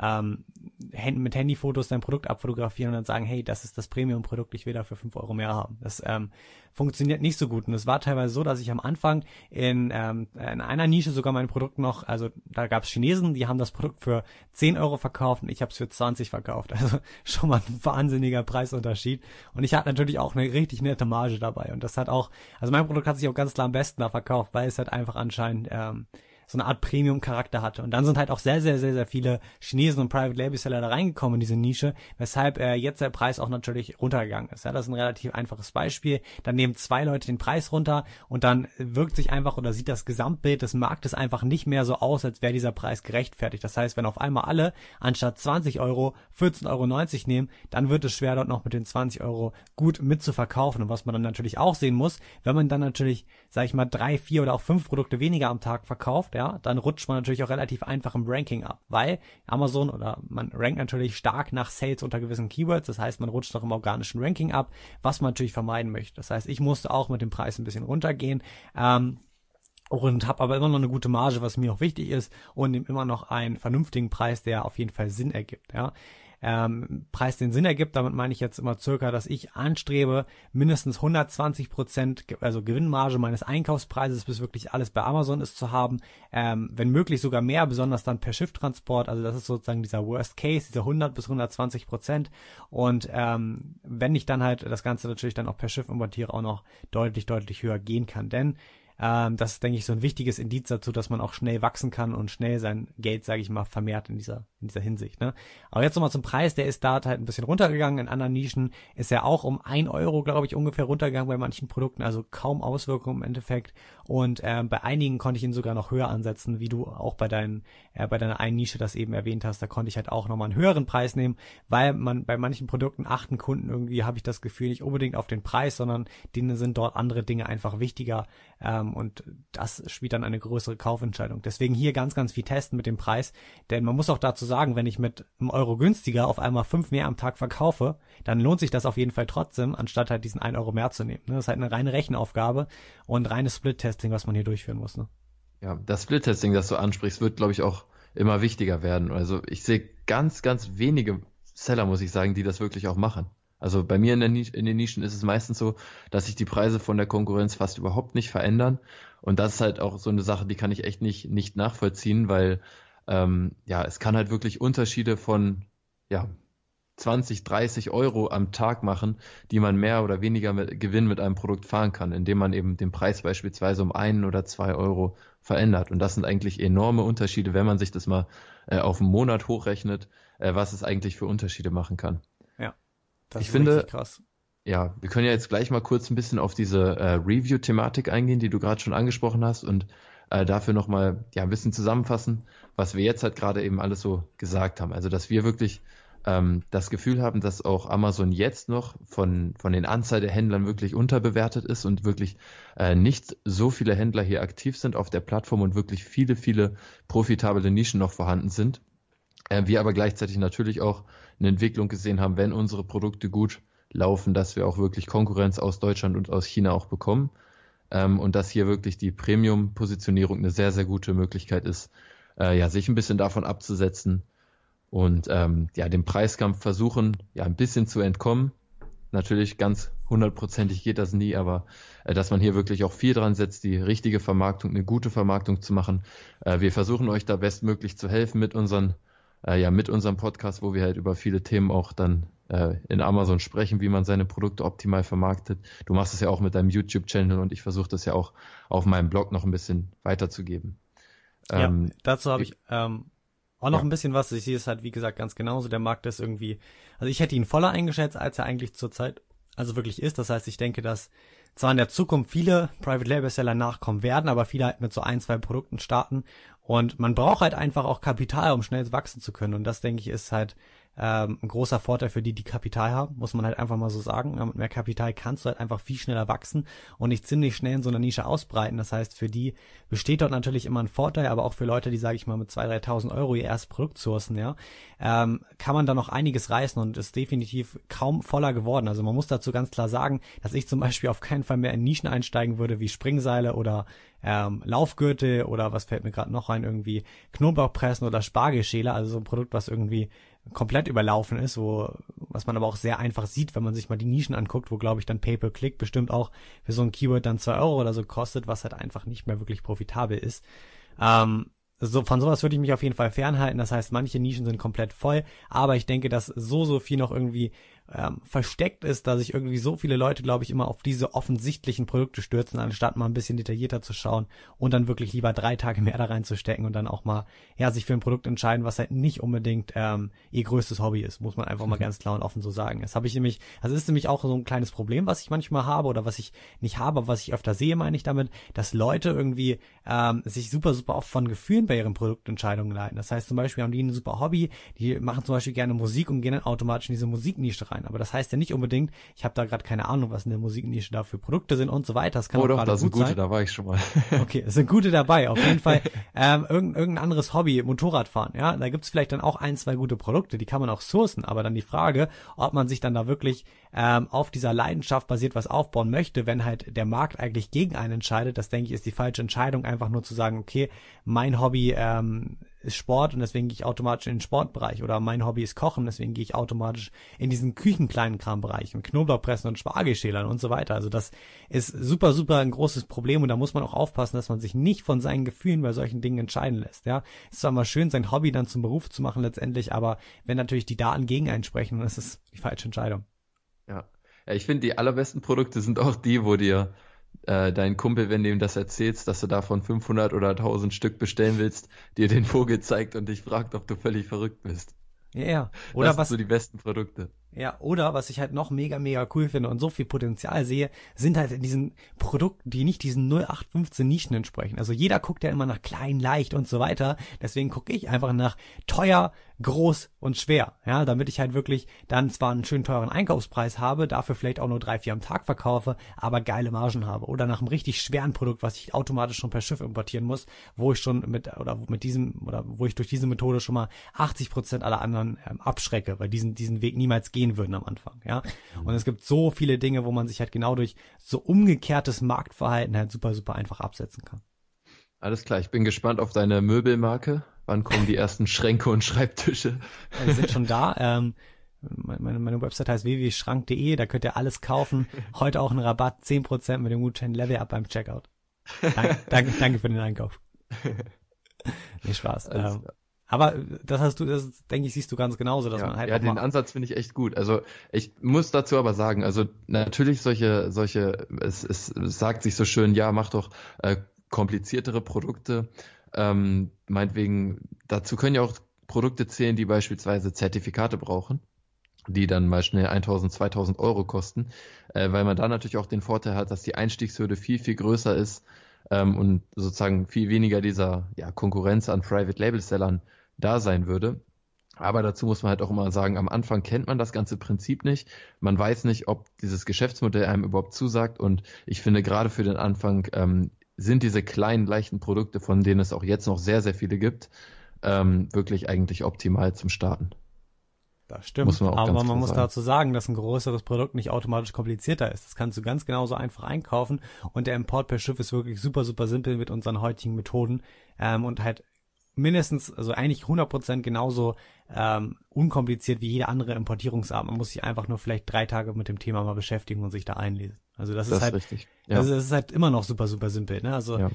ähm, mit Handyfotos dein Produkt abfotografieren und dann sagen, hey, das ist das Premium-Produkt, ich will dafür fünf Euro mehr haben. Das ähm, funktioniert nicht so gut. Und es war teilweise so, dass ich am Anfang in, ähm, in einer Nische sogar mein Produkt noch, also da gab es Chinesen, die haben das Produkt für 10 Euro verkauft und ich habe es für 20 verkauft. (laughs) Also schon mal ein wahnsinniger Preisunterschied. Und ich hatte natürlich auch eine richtig nette Marge dabei. Und das hat auch, also mein Produkt hat sich auch ganz klar am besten da verkauft, weil es halt einfach anscheinend ähm, so eine Art Premium-Charakter hatte. Und dann sind halt auch sehr, sehr, sehr, sehr viele Chinesen und Private Label Seller da reingekommen in diese Nische, weshalb äh, jetzt der Preis auch natürlich runtergegangen ist. Ja, das ist ein relativ einfaches Beispiel. Dann nehmen zwei Leute den Preis runter und dann wirkt sich einfach oder sieht das Gesamtbild des Marktes einfach nicht mehr so aus, als wäre dieser Preis gerechtfertigt. Das heißt, wenn auf einmal alle anstatt 20 Euro 14,90 Euro nehmen, dann wird es schwer, dort noch mit den 20 Euro gut mitzuverkaufen. Und was man dann natürlich auch sehen muss, wenn man dann natürlich, sag ich mal, drei, vier oder auch fünf Produkte weniger am Tag verkauft, ja, dann rutscht man natürlich auch relativ einfach im Ranking ab, weil Amazon oder man rankt natürlich stark nach Sales unter gewissen Keywords, das heißt, man rutscht auch im organischen Ranking ab, was man natürlich vermeiden möchte. Das heißt, ich musste auch mit dem Preis ein bisschen runtergehen. Ähm, und habe aber immer noch eine gute Marge, was mir auch wichtig ist und immer noch einen vernünftigen Preis, der auf jeden Fall Sinn ergibt. Ja ähm, Preis den Sinn ergibt. Damit meine ich jetzt immer circa, dass ich anstrebe, mindestens 120 Prozent, also Gewinnmarge meines Einkaufspreises, bis wirklich alles bei Amazon ist zu haben. Ähm, wenn möglich sogar mehr, besonders dann per Schifftransport. Also das ist sozusagen dieser Worst Case, dieser 100 bis 120 Prozent. Und ähm, wenn ich dann halt das Ganze natürlich dann auch per Schiff importiere, auch noch deutlich, deutlich höher gehen kann. Denn Ähm, das ist, denke ich, so ein wichtiges Indiz dazu, dass man auch schnell wachsen kann und schnell sein Geld, sage ich mal, vermehrt in dieser, in dieser Hinsicht. Ne? Aber jetzt nochmal zum Preis, der ist da halt ein bisschen runtergegangen. In anderen Nischen ist er auch um ein Euro, glaube ich, ungefähr runtergegangen bei manchen Produkten, also kaum Auswirkungen im Endeffekt. Und ähm, bei einigen konnte ich ihn sogar noch höher ansetzen, wie du auch bei, deinen, äh, bei deiner einen Nische das eben erwähnt hast. Da konnte ich halt auch nochmal einen höheren Preis nehmen, weil man bei manchen Produkten achten Kunden irgendwie, habe ich das Gefühl, nicht unbedingt auf den Preis, sondern denen sind dort andere Dinge einfach wichtiger. Ähm, und das spielt dann eine größere Kaufentscheidung. Deswegen hier ganz, ganz viel testen mit dem Preis. Denn man muss auch dazu sagen, wenn ich mit einem Euro günstiger auf einmal fünf mehr am Tag verkaufe, dann lohnt sich das auf jeden Fall trotzdem, anstatt halt diesen ein Euro mehr zu nehmen. Ne? Das ist halt eine reine Rechenaufgabe und reines Split-Testing, was man hier durchführen muss. Ne? Ja, das Split-Testing, das du ansprichst, wird, glaube ich, auch immer wichtiger werden. Also ich sehe ganz, ganz wenige Seller, muss ich sagen, die das wirklich auch machen. Also bei mir in, der, in, den Nischen ist es meistens so, dass sich die Preise von der Konkurrenz fast überhaupt nicht verändern. Und das ist halt auch so eine Sache, die kann ich echt nicht, nicht nachvollziehen, weil ähm, ja, es kann halt wirklich Unterschiede von ja, 20, 30 Euro am Tag machen, die man mehr oder weniger mit Gewinn mit einem Produkt fahren kann, indem man eben den Preis beispielsweise um einen oder zwei Euro verändert. Und das sind eigentlich enorme Unterschiede, wenn man sich das mal äh, auf einen Monat hochrechnet, äh, was es eigentlich für Unterschiede machen kann. Das ich finde, krass. Ja, wir können ja jetzt gleich mal kurz ein bisschen auf diese äh, Review-Thematik eingehen, die du gerade schon angesprochen hast und äh, dafür nochmal ja, ein bisschen zusammenfassen, was wir jetzt halt gerade eben alles so gesagt haben. Also, dass wir wirklich ähm, das Gefühl haben, dass auch Amazon jetzt noch von, von den Anzahl der Händlern wirklich unterbewertet ist und wirklich äh, nicht so viele Händler hier aktiv sind auf der Plattform und wirklich viele, viele profitable Nischen noch vorhanden sind. Äh, wir aber gleichzeitig natürlich auch eine Entwicklung gesehen haben, wenn unsere Produkte gut laufen, dass wir auch wirklich Konkurrenz aus Deutschland und aus China auch bekommen. Ähm, und dass hier wirklich die Premium-Positionierung eine sehr, sehr gute Möglichkeit ist, äh, ja, sich ein bisschen davon abzusetzen, und ähm, ja, dem Preiskampf versuchen, ja, ein bisschen zu entkommen. Natürlich ganz hundertprozentig geht das nie, aber äh, dass man hier wirklich auch viel dran setzt, die richtige Vermarktung, eine gute Vermarktung zu machen. Äh, wir versuchen euch da bestmöglich zu helfen mit unseren, äh, ja, mit unserem Podcast, wo wir halt über viele Themen auch dann äh, in Amazon sprechen, wie man seine Produkte optimal vermarktet. Du machst es ja auch mit deinem YouTube-Channel und ich versuche das ja auch auf meinem Blog noch ein bisschen weiterzugeben. Ähm, ja, dazu habe ich ähm, auch noch ja. ein bisschen was. Ich sehe es halt, wie gesagt, ganz genauso. Der Markt ist irgendwie, also ich hätte ihn voller eingeschätzt, als er eigentlich zurzeit also wirklich ist. Das heißt, ich denke, dass zwar in der Zukunft viele Private Label Seller nachkommen werden, aber viele halt mit so ein, zwei Produkten starten. Und man braucht halt einfach auch Kapital, um schnell wachsen zu können. Und das, denke ich, ist halt ähm, ein großer Vorteil für die, die Kapital haben, muss man halt einfach mal so sagen. Mit mehr Kapital kannst du halt einfach viel schneller wachsen und dich ziemlich schnell in so einer Nische ausbreiten. Das heißt, für die besteht dort natürlich immer ein Vorteil, aber auch für Leute, die, sage ich mal, mit 2.000, 3.000 Euro ihr erstes Produkt sourcen, ja, ähm, kann man da noch einiges reißen und ist definitiv kaum voller geworden. Also man muss dazu ganz klar sagen, dass ich zum Beispiel auf keinen Fall mehr in Nischen einsteigen würde, wie Springseile oder ähm, Laufgürtel oder was fällt mir gerade noch ein, irgendwie Knoblauchpressen oder Spargelschäler, also so ein Produkt, was irgendwie komplett überlaufen ist, wo, was man aber auch sehr einfach sieht, wenn man sich mal die Nischen anguckt, wo glaube ich dann Pay-per-Click bestimmt auch für so ein Keyword dann zwei Euro oder so kostet, was halt einfach nicht mehr wirklich profitabel ist. Ähm, so, von sowas würde ich mich auf jeden Fall fernhalten. Das heißt, manche Nischen sind komplett voll, aber ich denke, dass so, so viel noch irgendwie ähm, versteckt ist, dass sich irgendwie so viele Leute, glaube ich, immer auf diese offensichtlichen Produkte stürzen, anstatt mal ein bisschen detaillierter zu schauen und dann wirklich lieber drei Tage mehr da reinzustecken und dann auch mal, ja, sich für ein Produkt entscheiden, was halt nicht unbedingt ähm, ihr größtes Hobby ist, muss man einfach mal mhm. ganz klar und offen so sagen. Das habe ich nämlich, also ist nämlich auch so ein kleines Problem, was ich manchmal habe oder was ich nicht habe, was ich öfter sehe, meine ich damit, dass Leute irgendwie ähm, sich super, super oft von Gefühlen bei ihren Produktentscheidungen leiten. Das heißt zum Beispiel haben die ein super Hobby, die machen zum Beispiel gerne Musik und gehen dann automatisch in diese Musiknische rein rein. Aber das heißt ja nicht unbedingt, ich habe da gerade keine Ahnung, was in der Musiknische da für Produkte sind und so weiter. Das kann oh, auch doch, da sind gute, sein. da war ich schon mal. (laughs) okay, es sind gute dabei. Auf jeden Fall (laughs) ähm, irgendein, irgendein anderes Hobby, Motorradfahren. Ja, da gibt's vielleicht dann auch ein, zwei gute Produkte, die kann man auch sourcen. Aber dann die Frage, ob man sich dann da wirklich ähm, auf dieser Leidenschaft basiert was aufbauen möchte, wenn halt der Markt eigentlich gegen einen entscheidet. Das denke ich ist die falsche Entscheidung, einfach nur zu sagen, okay, mein Hobby ähm, ist Sport und deswegen gehe ich automatisch in den Sportbereich oder mein Hobby ist Kochen, deswegen gehe ich automatisch in diesen küchenkleinen Krambereich mit Knoblauchpressen und Spargelschälern und so weiter. Also das ist super, super ein großes Problem und da muss man auch aufpassen, dass man sich nicht von seinen Gefühlen bei solchen Dingen entscheiden lässt. Ja, ist zwar mal schön, sein Hobby dann zum Beruf zu machen letztendlich, aber wenn natürlich die Daten gegen einen sprechen, dann ist es die falsche Entscheidung. Ja, ja ich finde die allerbesten Produkte sind auch die, wo dir äh, dein Kumpel, wenn du ihm das erzählst, dass du davon 500 oder 1000 Stück bestellen willst, dir den Vogel zeigt und dich fragt, ob du völlig verrückt bist. Ja, ja. Oder das was, sind so die besten Produkte. Ja, oder was ich halt noch mega, mega cool finde und so viel Potenzial sehe, sind halt in diesen Produkten, die nicht diesen 0815 Nischen entsprechen. Also jeder guckt ja immer nach klein, leicht und so weiter. Deswegen gucke ich einfach nach teuer, groß und schwer. Ja, damit ich halt wirklich dann zwar einen schönen teuren Einkaufspreis habe, dafür vielleicht auch nur drei, vier am Tag verkaufe, aber geile Margen habe. Oder nach einem richtig schweren Produkt, was ich automatisch schon per Schiff importieren muss, wo ich schon mit, oder mit diesem, oder wo ich durch diese Methode schon mal 80 Prozent aller anderen ähm, abschrecke, weil diesen, diesen Weg niemals gehen gehen würden am Anfang, ja. Und es gibt so viele Dinge, wo man sich halt genau durch so umgekehrtes Marktverhalten halt super, super einfach absetzen kann. Alles klar, ich bin gespannt auf deine Möbelmarke. Wann kommen die ersten Schränke und Schreibtische? Ja, die sind schon da. Ähm, meine, meine Website heißt www.schrank.de, da könnt ihr alles kaufen. Heute auch ein Rabatt, 10% mit dem Gutschein Level Up beim Checkout. Danke, danke, danke für den Einkauf. (laughs) Nee, Spaß. Ähm, aber das hast du, das denke ich, siehst du ganz genauso, dass ja, man halt. Ja, den Ansatz finde ich echt gut. Also ich muss dazu aber sagen, also natürlich solche, solche, es, es, es sagt sich so schön, ja, mach doch äh, kompliziertere Produkte. Ähm, meinetwegen, dazu können ja auch Produkte zählen, die beispielsweise Zertifikate brauchen, die dann mal schnell 1000, 2000 Euro kosten, äh, weil man da natürlich auch den Vorteil hat, dass die Einstiegshürde viel, viel größer ist ähm, und sozusagen viel weniger dieser ja, Konkurrenz an Private Label Sellern da sein würde. Aber dazu muss man halt auch immer sagen, am Anfang kennt man das ganze Prinzip nicht. Man weiß nicht, ob dieses Geschäftsmodell einem überhaupt zusagt. Und ich finde, gerade für den Anfang ähm, sind diese kleinen, leichten Produkte, von denen es auch jetzt noch sehr, sehr viele gibt, ähm, wirklich eigentlich optimal zum Starten. Das stimmt. Muss man auch Aber man muss sagen. dazu sagen, dass ein größeres Produkt nicht automatisch komplizierter ist. Das kannst du ganz genauso einfach einkaufen und der Import per Schiff ist wirklich super, super simpel mit unseren heutigen Methoden ähm, und halt mindestens, also eigentlich 100% genauso ähm, unkompliziert wie jede andere Importierungsart. Man muss sich einfach nur vielleicht drei Tage mit dem Thema mal beschäftigen und sich da einlesen. Also das, das ist halt, richtig. Ja. Also das ist halt immer noch super, super simpel. Ne? Also ja.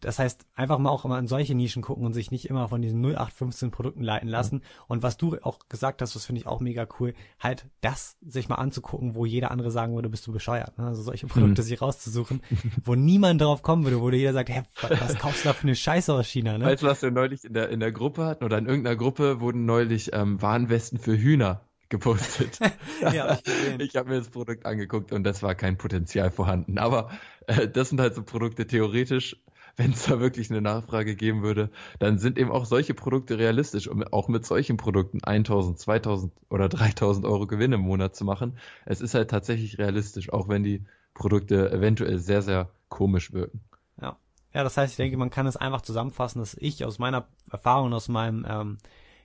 Das heißt, einfach mal auch immer in solche Nischen gucken und sich nicht immer von diesen 0815 Produkten leiten lassen. Mhm. Und was du auch gesagt hast, das finde ich auch mega cool, halt das sich mal anzugucken, wo jeder andere sagen würde, bist du bescheuert. Ne? Also solche Produkte mhm. sich rauszusuchen, wo niemand drauf kommen würde, wo jeder sagt, hä, was kaufst du da für eine Scheiße aus China? Ne? Weißt du, was wir neulich in der, in der Gruppe hatten oder in irgendeiner Gruppe wurden neulich ähm, Warnwesten für Hühner gepostet. (laughs) ja, ich, ich habe mir das Produkt angeguckt und das war kein Potenzial vorhanden. Aber äh, das sind halt so Produkte theoretisch wenn es da wirklich eine Nachfrage geben würde, dann sind eben auch solche Produkte realistisch, um auch mit solchen Produkten 1000, 2000 oder 3000 Euro Gewinn im Monat zu machen. Es ist halt tatsächlich realistisch, auch wenn die Produkte eventuell sehr, sehr komisch wirken. Ja. Ja, das heißt, ich denke, man kann es einfach zusammenfassen, dass ich aus meiner Erfahrung, aus meinem ähm,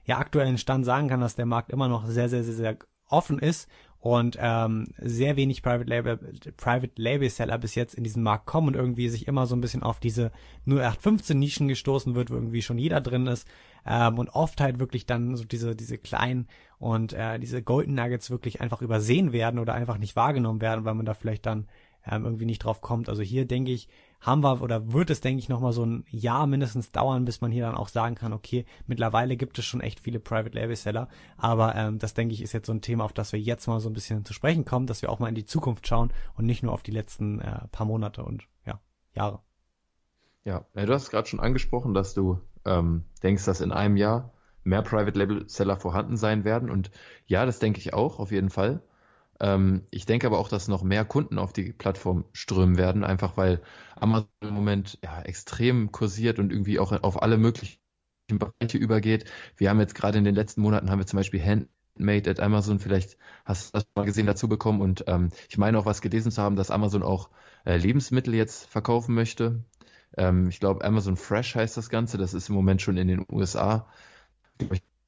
ja, aktuellen Stand sagen kann, dass der Markt immer noch sehr, sehr, sehr, sehr offen ist und ähm, sehr wenig Private Label Private Label Seller bis jetzt in diesen Markt kommen und irgendwie sich immer so ein bisschen auf diese 0815 Nischen gestoßen wird, wo irgendwie schon jeder drin ist ähm, und oft halt wirklich dann so diese diese kleinen und äh, diese Golden Nuggets wirklich einfach übersehen werden oder einfach nicht wahrgenommen werden, weil man da vielleicht dann ähm, irgendwie nicht drauf kommt. Also hier denke ich, haben wir oder wird es, denke ich, nochmal so ein Jahr mindestens dauern, bis man hier dann auch sagen kann, okay, mittlerweile gibt es schon echt viele Private Label Seller, aber ähm, das denke ich ist jetzt so ein Thema, auf das wir jetzt mal so ein bisschen zu sprechen kommen, dass wir auch mal in die Zukunft schauen und nicht nur auf die letzten äh, paar Monate und ja, Jahre. Ja, du hast gerade schon angesprochen, dass du ähm, denkst, dass in einem Jahr mehr Private Label Seller vorhanden sein werden und ja, das denke ich auch auf jeden Fall. Ähm, ich denke aber auch, dass noch mehr Kunden auf die Plattform strömen werden, einfach weil Amazon im Moment ja, extrem kursiert und irgendwie auch auf alle möglichen Bereiche übergeht. Wir haben jetzt gerade in den letzten Monaten haben wir zum Beispiel Handmade at Amazon, vielleicht hast du das mal gesehen, dazu bekommen und ähm, ich meine auch was gelesen zu haben, dass Amazon auch äh, Lebensmittel jetzt verkaufen möchte. Ähm, ich glaube, Amazon Fresh heißt das Ganze, das ist im Moment schon in den USA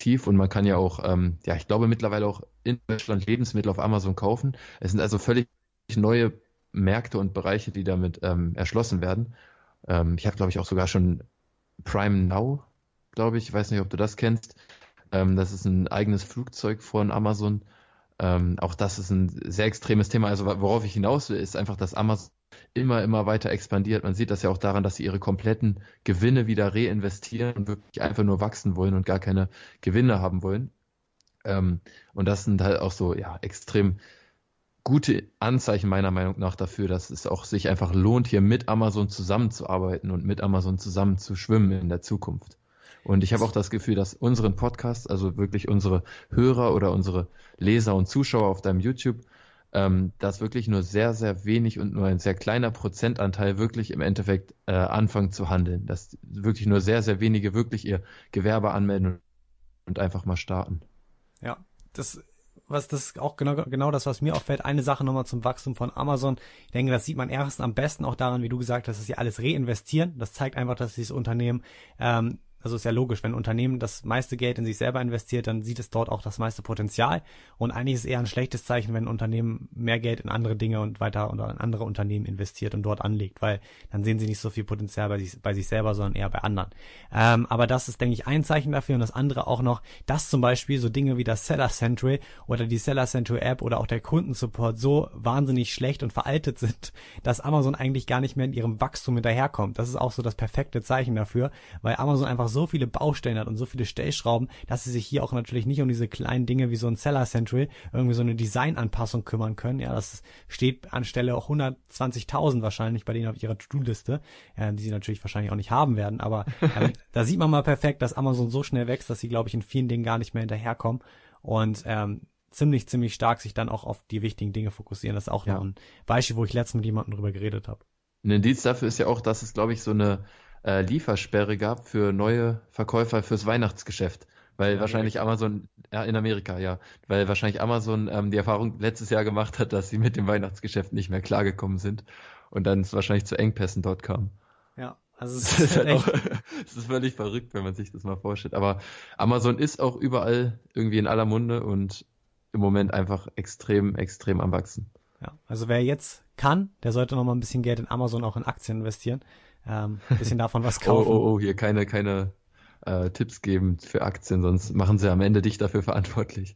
aktiv und man kann ja auch, ähm, ja, ich glaube mittlerweile auch in Deutschland Lebensmittel auf Amazon kaufen. Es sind also völlig neue Märkte und Bereiche, die damit ähm, erschlossen werden. Ähm, ich habe, glaube ich, auch sogar schon Prime Now, glaube ich. Ich weiß nicht, ob du das kennst. Ähm, das ist ein eigenes Flugzeug von Amazon. Ähm, auch das ist ein sehr extremes Thema. Also worauf ich hinaus will, ist einfach, dass Amazon immer, immer weiter expandiert. Man sieht das ja auch daran, dass sie ihre kompletten Gewinne wieder reinvestieren und wirklich einfach nur wachsen wollen und gar keine Gewinne haben wollen. Ähm, und das sind halt auch so, ja, extrem gute Anzeichen meiner Meinung nach dafür, dass es auch sich einfach lohnt, hier mit Amazon zusammenzuarbeiten und mit Amazon zusammen zu schwimmen in der Zukunft. Und ich habe auch das Gefühl, dass unseren Podcast, also wirklich unsere Hörer oder unsere Leser und Zuschauer auf deinem YouTube, ähm, dass wirklich nur sehr, sehr wenig und nur ein sehr kleiner Prozentanteil wirklich im Endeffekt äh, anfangen zu handeln. Dass wirklich nur sehr, sehr wenige wirklich ihr Gewerbe anmelden und einfach mal starten. Ja, das was das auch genau genau das, was mir auffällt. Eine Sache nochmal zum Wachstum von Amazon. Ich denke, das sieht man erst am besten auch daran, wie du gesagt hast, dass sie alles reinvestieren. Das zeigt einfach, dass dieses Unternehmen ähm, also ist ja logisch, wenn ein Unternehmen das meiste Geld in sich selber investiert, dann sieht es dort auch das meiste Potenzial. Und eigentlich ist es eher ein schlechtes Zeichen, wenn ein Unternehmen mehr Geld in andere Dinge und weiter oder in andere Unternehmen investiert und dort anlegt, weil dann sehen sie nicht so viel Potenzial bei sich, bei sich selber, sondern eher bei anderen. Ähm, aber das ist, denke ich, ein Zeichen dafür und das andere auch noch, dass zum Beispiel so Dinge wie das Seller Central oder die Seller Central App oder auch der Kundensupport so wahnsinnig schlecht und veraltet sind, dass Amazon eigentlich gar nicht mehr in ihrem Wachstum hinterherkommt. Das ist auch so das perfekte Zeichen dafür, weil Amazon einfach so viele Baustellen hat und so viele Stellschrauben, dass sie sich hier auch natürlich nicht um diese kleinen Dinge wie so ein Seller Central, irgendwie so eine Designanpassung kümmern können. Ja, das steht anstelle auch 120.000 wahrscheinlich bei denen auf ihrer To-Do-Liste, äh, die sie natürlich wahrscheinlich auch nicht haben werden. Aber (laughs) ähm, da sieht man mal perfekt, dass Amazon so schnell wächst, dass sie, glaube ich, in vielen Dingen gar nicht mehr hinterherkommen. Und ähm, ziemlich, ziemlich stark sich dann auch auf die wichtigen Dinge fokussieren. Das ist auch ja. noch ein Beispiel, wo ich letztens mit jemandem drüber geredet habe. Ein Indiz dafür ist ja auch, dass es, glaube ich, so eine äh, Liefersperre gab für neue Verkäufer fürs Weihnachtsgeschäft. Weil in wahrscheinlich Amerika. Amazon, ja, in Amerika, ja, weil wahrscheinlich Amazon ähm, die Erfahrung letztes Jahr gemacht hat, dass sie mit dem Weihnachtsgeschäft nicht mehr klargekommen sind und dann es wahrscheinlich zu Engpässen dort kam. Ja, also (laughs) es ist, halt auch, es ist völlig verrückt, wenn man sich das mal vorstellt. Aber Amazon ist auch überall irgendwie in aller Munde und im Moment einfach extrem, extrem am wachsen. Ja, also wer jetzt kann, der sollte noch mal ein bisschen Geld in Amazon auch in Aktien investieren ähm, bisschen davon was kaufen. (laughs) Oh, oh, oh, hier keine, keine äh, Tipps geben für Aktien, sonst machen sie am Ende dich dafür verantwortlich.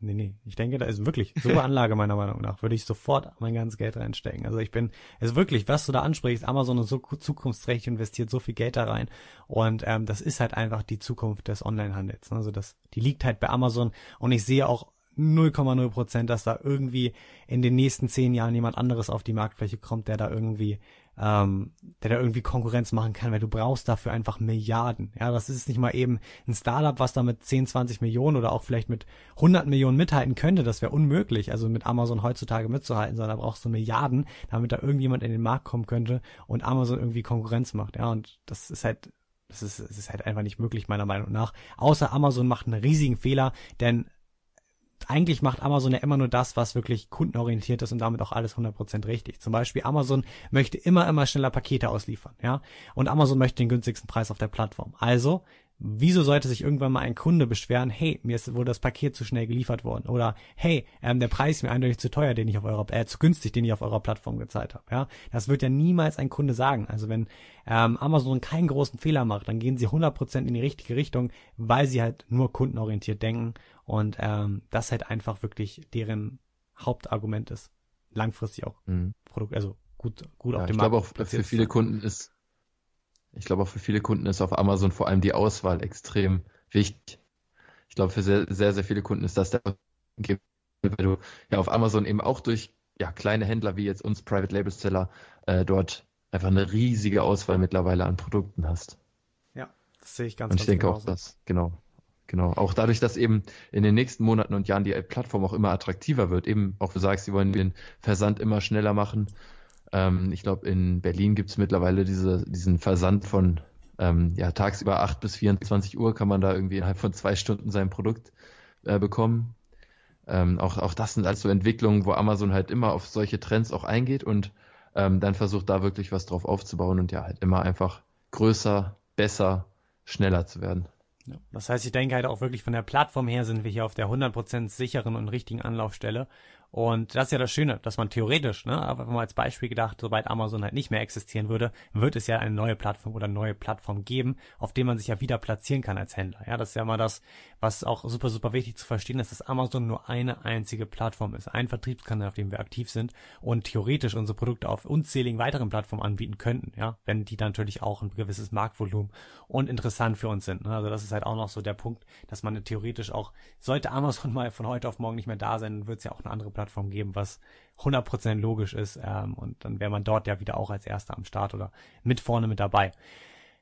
Nee, nee. Ich denke, da ist wirklich super (laughs) Anlage meiner Meinung nach. Würde ich sofort mein ganzes Geld reinstecken. Also ich bin, es ist wirklich, was du da ansprichst, Amazon ist so zukunftsträchtig, investiert so viel Geld da rein. Und ähm, das ist halt einfach die Zukunft des Onlinehandels. Also das, die liegt halt bei Amazon. Und ich sehe auch 0,0 Prozent, dass da irgendwie in den nächsten zehn Jahren jemand anderes auf die Marktfläche kommt, der da irgendwie ähm, der da irgendwie Konkurrenz machen kann, weil du brauchst dafür einfach Milliarden. Ja, das ist nicht mal eben ein Startup, was da mit 10, 20 Millionen oder auch vielleicht mit 100 Millionen mithalten könnte. Das wäre unmöglich, also mit Amazon heutzutage mitzuhalten, sondern da brauchst du Milliarden, damit da irgendjemand in den Markt kommen könnte und Amazon irgendwie Konkurrenz macht. Ja, und das ist halt das ist, das ist halt einfach nicht möglich, meiner Meinung nach. Außer Amazon macht einen riesigen Fehler, denn eigentlich macht Amazon ja immer nur das, was wirklich kundenorientiert ist und damit auch alles 100% richtig. Zum Beispiel Amazon möchte immer, immer schneller Pakete ausliefern, ja. Und Amazon möchte den günstigsten Preis auf der Plattform. Also Wieso sollte sich irgendwann mal ein Kunde beschweren, hey, mir ist wohl das Paket zu schnell geliefert worden oder hey, ähm, der Preis ist mir eindeutig zu teuer, den ich auf eurer, äh, zu günstig, den ich auf eurer Plattform gezahlt habe. Ja, das wird ja niemals ein Kunde sagen. Also wenn ähm, Amazon keinen großen Fehler macht, dann gehen sie 100% in die richtige Richtung, weil sie halt nur kundenorientiert denken und ähm, das halt einfach wirklich deren Hauptargument ist, langfristig auch mhm. Produkt, also gut, gut ja, auf dem Markt. Ich glaube auch für viele Kunden ist ich glaube auch für viele Kunden ist auf Amazon vor allem die Auswahl extrem wichtig. Ich glaube für sehr, sehr, sehr viele Kunden ist das der weil du ja auf Amazon eben auch durch ja, kleine Händler wie jetzt uns Private Label Seller äh, dort einfach eine riesige Auswahl mittlerweile an Produkten hast. Ja, das sehe ich ganz Und ich denke genauso. auch das, genau. Genau. Auch dadurch, dass eben in den nächsten Monaten und Jahren die Plattform auch immer attraktiver wird, eben auch du sagst, sie wollen den Versand immer schneller machen, ähm, ich glaube, in Berlin gibt es mittlerweile diese, diesen Versand von ähm, ja, tagsüber 8 bis 24 Uhr kann man da irgendwie innerhalb von zwei Stunden sein Produkt äh, bekommen. Ähm, auch, auch das sind also Entwicklungen, wo Amazon halt immer auf solche Trends auch eingeht und ähm, dann versucht da wirklich was drauf aufzubauen und ja halt immer einfach größer, besser, schneller zu werden. Ja, das heißt, ich denke halt auch wirklich von der Plattform her sind wir hier auf der 100% sicheren und richtigen Anlaufstelle und das ist ja das Schöne, dass man theoretisch, ne, aber mal als Beispiel gedacht, sobald Amazon halt nicht mehr existieren würde, wird es ja eine neue Plattform oder neue Plattform geben, auf dem man sich ja wieder platzieren kann als Händler. Ja, das ist ja mal das, was auch super, super wichtig zu verstehen ist, dass Amazon nur eine einzige Plattform ist, ein Vertriebskanal, auf dem wir aktiv sind und theoretisch unsere Produkte auf unzähligen weiteren Plattformen anbieten könnten, ja, wenn die dann natürlich auch ein gewisses Marktvolumen und interessant für uns sind. Ne? Also das ist halt auch noch so der Punkt, dass man theoretisch auch, sollte Amazon (laughs) mal von heute auf morgen nicht mehr da sein, wird es ja auch eine andere Plattform Plattform geben, was 100% logisch ist. Ähm, und dann wäre man dort ja wieder auch als Erster am Start oder mit vorne mit dabei.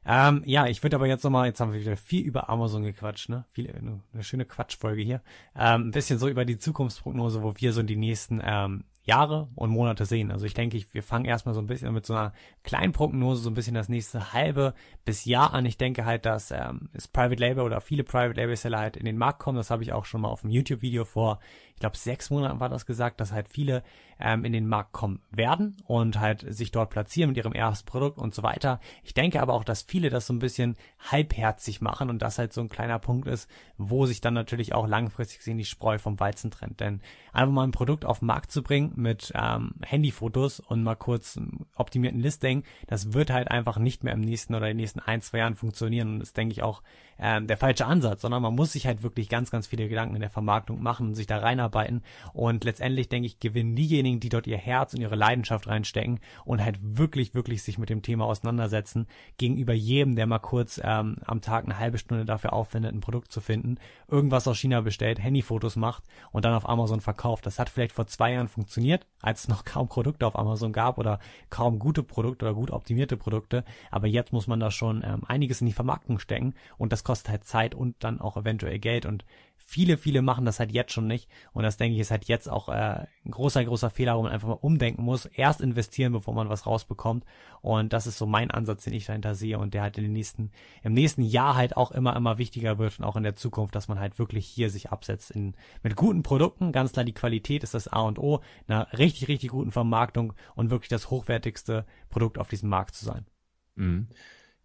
Ähm, ja, ich würde aber jetzt nochmal, jetzt haben wir wieder viel über Amazon gequatscht, ne? Viel, eine, eine schöne Quatschfolge hier. Ähm, ein bisschen so über die Zukunftsprognose, wo wir so in die nächsten ähm, Jahre und Monate sehen. Also ich denke, wir fangen erstmal so ein bisschen mit so einer kleinen Prognose, so ein bisschen das nächste halbe bis Jahr an. Ich denke halt, dass ähm, das Private Label oder viele Private Label Seller halt in den Markt kommen. Das habe ich auch schon mal auf dem YouTube-Video vor, ich glaube, sechs Monaten war das gesagt, dass halt viele ähm, in den Markt kommen werden und halt sich dort platzieren mit ihrem ersten Produkt und so weiter. Ich denke aber auch, dass viele das so ein bisschen halbherzig machen und das halt so ein kleiner Punkt ist, wo sich dann natürlich auch langfristig gesehen die Spreu vom Weizen trennt. Denn einfach mal ein Produkt auf den Markt zu bringen mit ähm, Handyfotos und mal kurz optimierten Listing, das wird halt einfach nicht mehr im nächsten oder in den nächsten ein, zwei Jahren funktionieren und das denke ich auch ähm, der falsche Ansatz, sondern man muss sich halt wirklich ganz, ganz viele Gedanken in der Vermarktung machen und sich da reinarbeiten und letztendlich denke ich, gewinnen diejenigen, die dort ihr Herz und ihre Leidenschaft reinstecken und halt wirklich, wirklich sich mit dem Thema auseinandersetzen, gegenüber jedem, der mal kurz ähm, am Tag eine halbe Stunde dafür aufwendet, ein Produkt zu finden, irgendwas aus China bestellt, Handyfotos macht und dann auf Amazon verkauft. Das hat vielleicht vor zwei Jahren funktioniert, als es noch kaum Produkte auf Amazon gab oder kaum gute Produkte oder gut optimierte Produkte. Aber jetzt muss man da schon ähm, einiges in die Vermarktung stecken und das kostet halt Zeit und dann auch eventuell Geld und viele, viele machen das halt jetzt schon nicht und das denke ich ist halt jetzt auch äh, ein großer, großer Fehler, wo man einfach mal umdenken muss, erst investieren, bevor man was rausbekommt und das ist so mein Ansatz, den ich dahinter sehe und der halt in den nächsten, im nächsten Jahr halt auch immer, immer wichtiger wird und auch in der Zukunft, dass man halt wirklich hier sich absetzt in, mit guten Produkten, ganz klar die Qualität ist das A und O, einer richtig, richtig guten Vermarktung und wirklich das hochwertigste Produkt auf diesem Markt zu sein. Mhm.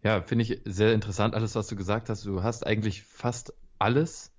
Ja, finde ich sehr interessant, alles, was du gesagt hast. Du hast eigentlich fast alles,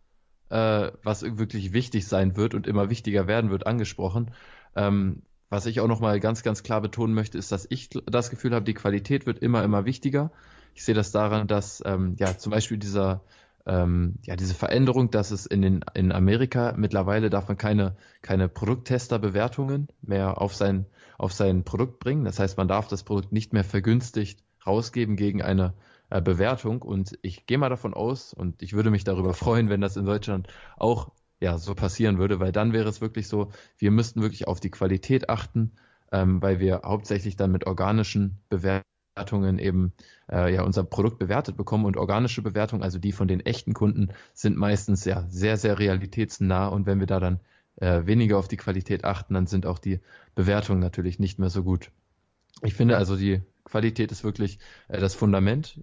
äh, was wirklich wichtig sein wird und immer wichtiger werden wird, angesprochen. Ähm, was ich auch nochmal ganz, ganz klar betonen möchte, ist, dass ich das Gefühl habe, die Qualität wird immer, immer wichtiger. Ich sehe das daran, dass ähm, ja zum Beispiel dieser ähm, ja diese Veränderung, dass es in den in Amerika mittlerweile darf man keine keine Produkttesterbewertungen mehr auf sein auf sein Produkt bringen. Das heißt, man darf das Produkt nicht mehr vergünstigt rausgeben gegen eine äh, Bewertung. Und ich gehe mal davon aus und ich würde mich darüber (laughs) freuen, wenn das in Deutschland auch ja so passieren würde, weil dann wäre es wirklich so, wir müssten wirklich auf die Qualität achten, ähm, weil wir hauptsächlich dann mit organischen Bewertungen eben äh, ja unser Produkt bewertet bekommen und organische Bewertungen, also die von den echten Kunden, sind meistens ja sehr, sehr realitätsnah und wenn wir da dann äh, weniger auf die Qualität achten, dann sind auch die Bewertungen natürlich nicht mehr so gut. Ich finde also die Qualität ist wirklich äh, das Fundament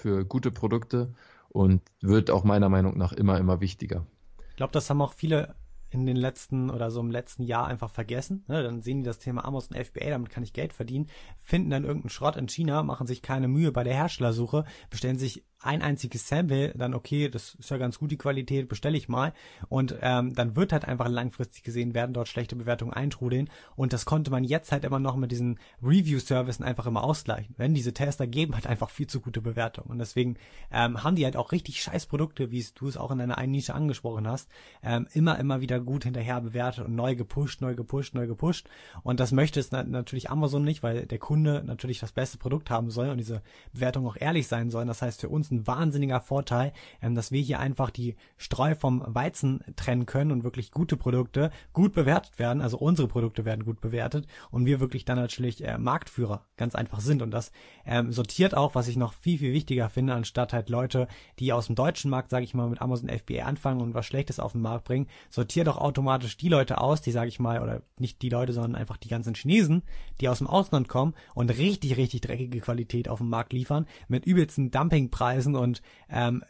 für gute Produkte und wird auch meiner Meinung nach immer, immer wichtiger. Ich glaube, das haben auch viele in den letzten oder so im letzten Jahr einfach vergessen. Ne? Dann sehen die das Thema Amazon FBA, damit kann ich Geld verdienen, finden dann irgendeinen Schrott in China, machen sich keine Mühe bei der Herstellersuche, bestellen sich ein einziges Sample, dann okay, das ist ja ganz gut die Qualität, bestelle ich mal. Und ähm, dann wird halt einfach langfristig gesehen, werden dort schlechte Bewertungen eintrudeln. Und das konnte man jetzt halt immer noch mit diesen Review-Services einfach immer ausgleichen. Wenn diese Tester geben halt einfach viel zu gute Bewertungen. Und deswegen ähm, haben die halt auch richtig scheiß Produkte, wie du es auch in deiner einen Nische angesprochen hast, ähm, immer, immer wieder gut hinterher bewertet und neu gepusht, neu gepusht, neu gepusht. Und das möchte es na natürlich Amazon nicht, weil der Kunde natürlich das beste Produkt haben soll und diese Bewertung auch ehrlich sein soll. Das heißt für uns ein wahnsinniger Vorteil, ähm, dass wir hier einfach die Streu vom Weizen trennen können und wirklich gute Produkte gut bewertet werden. Also unsere Produkte werden gut bewertet und wir wirklich dann natürlich äh, Marktführer ganz einfach sind. Und das ähm, sortiert auch, was ich noch viel, viel wichtiger finde, anstatt halt Leute, die aus dem deutschen Markt, sage ich mal, mit Amazon FBA anfangen und was Schlechtes auf den Markt bringen, sortiert auch automatisch die Leute aus, die, sage ich mal, oder nicht die Leute, sondern einfach die ganzen Chinesen, die aus dem Ausland kommen und richtig, richtig dreckige Qualität auf den Markt liefern, mit übelsten Dumpingpreisen lesen und ähm,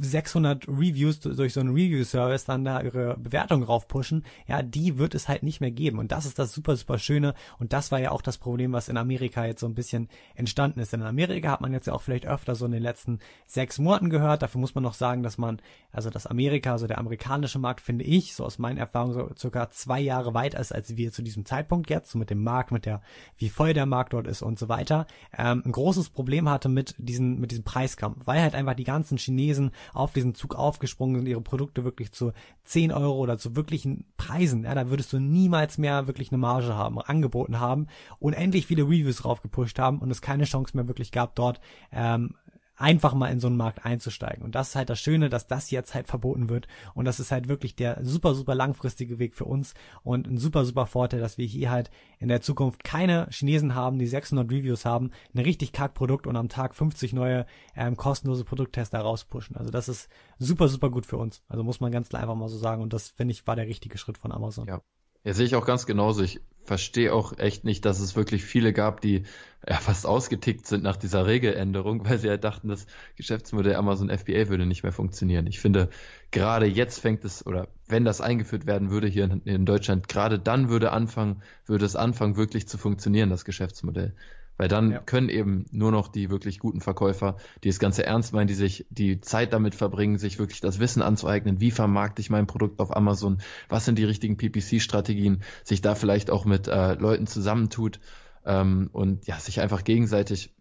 600 Reviews durch so einen Review-Service dann da ihre Bewertung raufpushen, ja, die wird es halt nicht mehr geben. Und das ist das super, super Schöne. Und das war ja auch das Problem, was in Amerika jetzt so ein bisschen entstanden ist. Denn in Amerika hat man jetzt ja auch vielleicht öfter so in den letzten sechs Monaten gehört. Dafür muss man noch sagen, dass man, also das Amerika, also der amerikanische Markt, finde ich, so aus meinen Erfahrungen, so circa zwei Jahre weiter ist, als wir zu diesem Zeitpunkt jetzt, so mit dem Markt, mit der, wie voll der Markt dort ist und so weiter, ähm, ein großes Problem hatte mit diesen, mit diesem Preiskampf, weil halt einfach die ganzen Chinesen Chinesen auf diesen Zug aufgesprungen sind, ihre Produkte wirklich zu 10 Euro oder zu wirklichen Preisen, ja, da würdest du niemals mehr wirklich eine Marge haben, angeboten haben, unendlich viele Reviews raufgepusht haben und es keine Chance mehr wirklich gab, dort ähm, einfach mal in so einen Markt einzusteigen. Und das ist halt das Schöne, dass das jetzt halt verboten wird. Und das ist halt wirklich der super, super langfristige Weg für uns und ein super, super Vorteil, dass wir hier halt in der Zukunft keine Chinesen haben, die 600 Reviews haben, ein richtig kack Produkt und am Tag 50 neue ähm, kostenlose Produkttester rauspushen. Also das ist super, super gut für uns. Also muss man ganz klar einfach mal so sagen. Und das, finde ich, war der richtige Schritt von Amazon. Ja. Ja, sehe ich auch ganz genauso. Ich verstehe auch echt nicht, dass es wirklich viele gab, die ja, fast ausgetickt sind nach dieser Regeländerung, (laughs) weil sie halt dachten, das Geschäftsmodell Amazon FBA würde nicht mehr funktionieren. Ich finde, gerade jetzt fängt es, oder wenn das eingeführt werden würde hier in, in Deutschland, gerade dann würde anfangen, würde es anfangen, wirklich zu funktionieren, das Geschäftsmodell. Weil dann ja. können eben nur noch die wirklich guten Verkäufer, die das Ganze ernst meinen, die sich die Zeit damit verbringen, sich wirklich das Wissen anzueignen, wie vermarkte ich mein Produkt auf Amazon, was sind die richtigen PPC-Strategien, sich da vielleicht auch mit äh, Leuten zusammentut ähm, und ja, sich einfach gegenseitig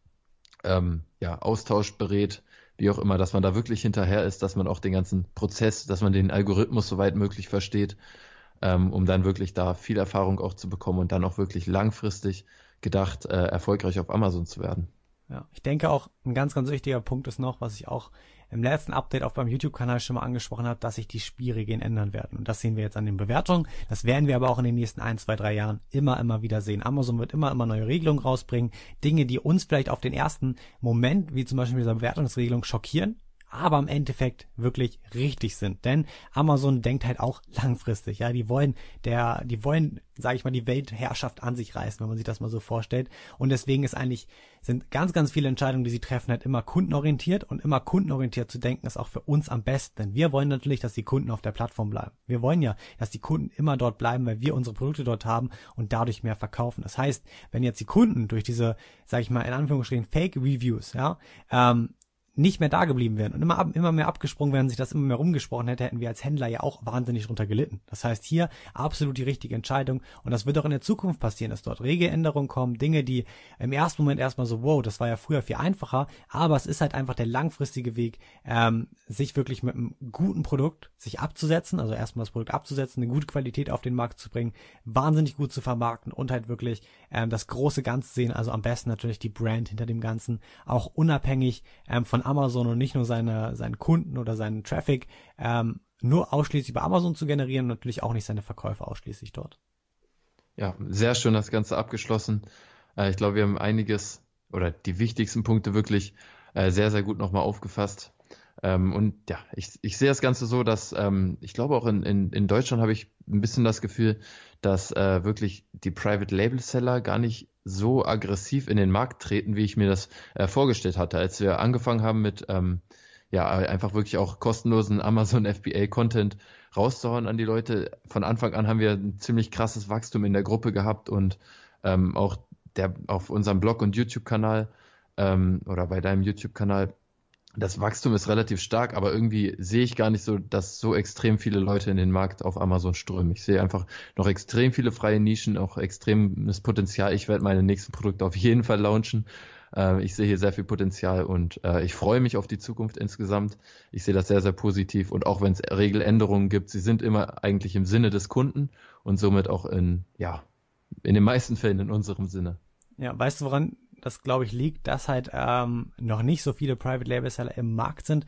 ähm, ja, austauscht, berät, wie auch immer, dass man da wirklich hinterher ist, dass man auch den ganzen Prozess, dass man den Algorithmus so weit möglich versteht, ähm, um dann wirklich da viel Erfahrung auch zu bekommen und dann auch wirklich langfristig gedacht, äh, erfolgreich auf Amazon zu werden. Ja, ich denke auch, ein ganz, ganz wichtiger Punkt ist noch, was ich auch im letzten Update auf beim YouTube-Kanal schon mal angesprochen habe, dass sich die Spielregeln ändern werden. Und das sehen wir jetzt an den Bewertungen. Das werden wir aber auch in den nächsten ein, zwei, drei Jahren immer, immer wieder sehen. Amazon wird immer, immer neue Regelungen rausbringen. Dinge, die uns vielleicht auf den ersten Moment, wie zum Beispiel dieser Bewertungsregelung, schockieren aber im Endeffekt wirklich richtig sind. Denn Amazon denkt halt auch langfristig. Ja, die wollen der, die wollen, sage ich mal, die Weltherrschaft an sich reißen, wenn man sich das mal so vorstellt. Und deswegen ist eigentlich sind ganz, ganz viele Entscheidungen, die sie treffen, halt immer kundenorientiert und immer kundenorientiert zu denken ist auch für uns am besten. Denn wir wollen natürlich, dass die Kunden auf der Plattform bleiben. Wir wollen ja, dass die Kunden immer dort bleiben, weil wir unsere Produkte dort haben und dadurch mehr verkaufen. Das heißt, wenn jetzt die Kunden durch diese, sage ich mal in Anführungsstrichen Fake Reviews, ja, ähm, nicht mehr da geblieben wären und immer, ab, immer mehr abgesprungen wären, sich das immer mehr rumgesprochen hätte, hätten wir als Händler ja auch wahnsinnig drunter gelitten. Das heißt, hier absolut die richtige Entscheidung und das wird auch in der Zukunft passieren, dass dort Regeländerungen kommen, Dinge, die im ersten Moment erstmal so, wow, das war ja früher viel einfacher, aber es ist halt einfach der langfristige Weg, ähm, sich wirklich mit einem guten Produkt sich abzusetzen, also erstmal das Produkt abzusetzen, eine gute Qualität auf den Markt zu bringen, wahnsinnig gut zu vermarkten und halt wirklich ähm, das große Ganze sehen, also am besten natürlich die Brand hinter dem Ganzen, auch unabhängig ähm, von Amazon und nicht nur seine, seinen Kunden oder seinen Traffic ähm, nur ausschließlich bei Amazon zu generieren und natürlich auch nicht seine Verkäufe ausschließlich dort. Ja, sehr schön das Ganze abgeschlossen. Äh, ich glaube, wir haben einiges oder die wichtigsten Punkte wirklich äh, sehr, sehr gut nochmal aufgefasst. Ähm, und ja, ich, ich sehe das Ganze so, dass ähm, ich glaube auch in, in, in Deutschland habe ich ein bisschen das Gefühl, dass äh, wirklich die Private Label Seller gar nicht so aggressiv in den Markt treten, wie ich mir das äh, vorgestellt hatte, als wir angefangen haben mit ähm, ja einfach wirklich auch kostenlosen Amazon (laughs) FBA Content rauszuhauen an die Leute. Von Anfang an haben wir ein ziemlich krasses Wachstum in der Gruppe gehabt und ähm, auch der auf unserem Blog und YouTube Kanal ähm, oder bei deinem YouTube Kanal das Wachstum ist relativ stark, aber irgendwie sehe ich gar nicht so, dass so extrem viele Leute in den Markt auf Amazon strömen. Ich sehe einfach noch extrem viele freie Nischen, auch extremes Potenzial. Ich werde meine nächsten Produkte auf jeden Fall launchen. Äh, ich sehe hier sehr viel Potenzial und äh, ich freue mich auf die Zukunft insgesamt. Ich sehe das sehr, sehr positiv und auch wenn es Regeländerungen gibt, sie sind immer eigentlich im Sinne des Kunden und somit auch in, ja, in den meisten Fällen in unserem Sinne. Ja, weißt du, woran das glaube ich liegt, dass halt ähm, noch nicht so viele Private Label Seller im Markt sind.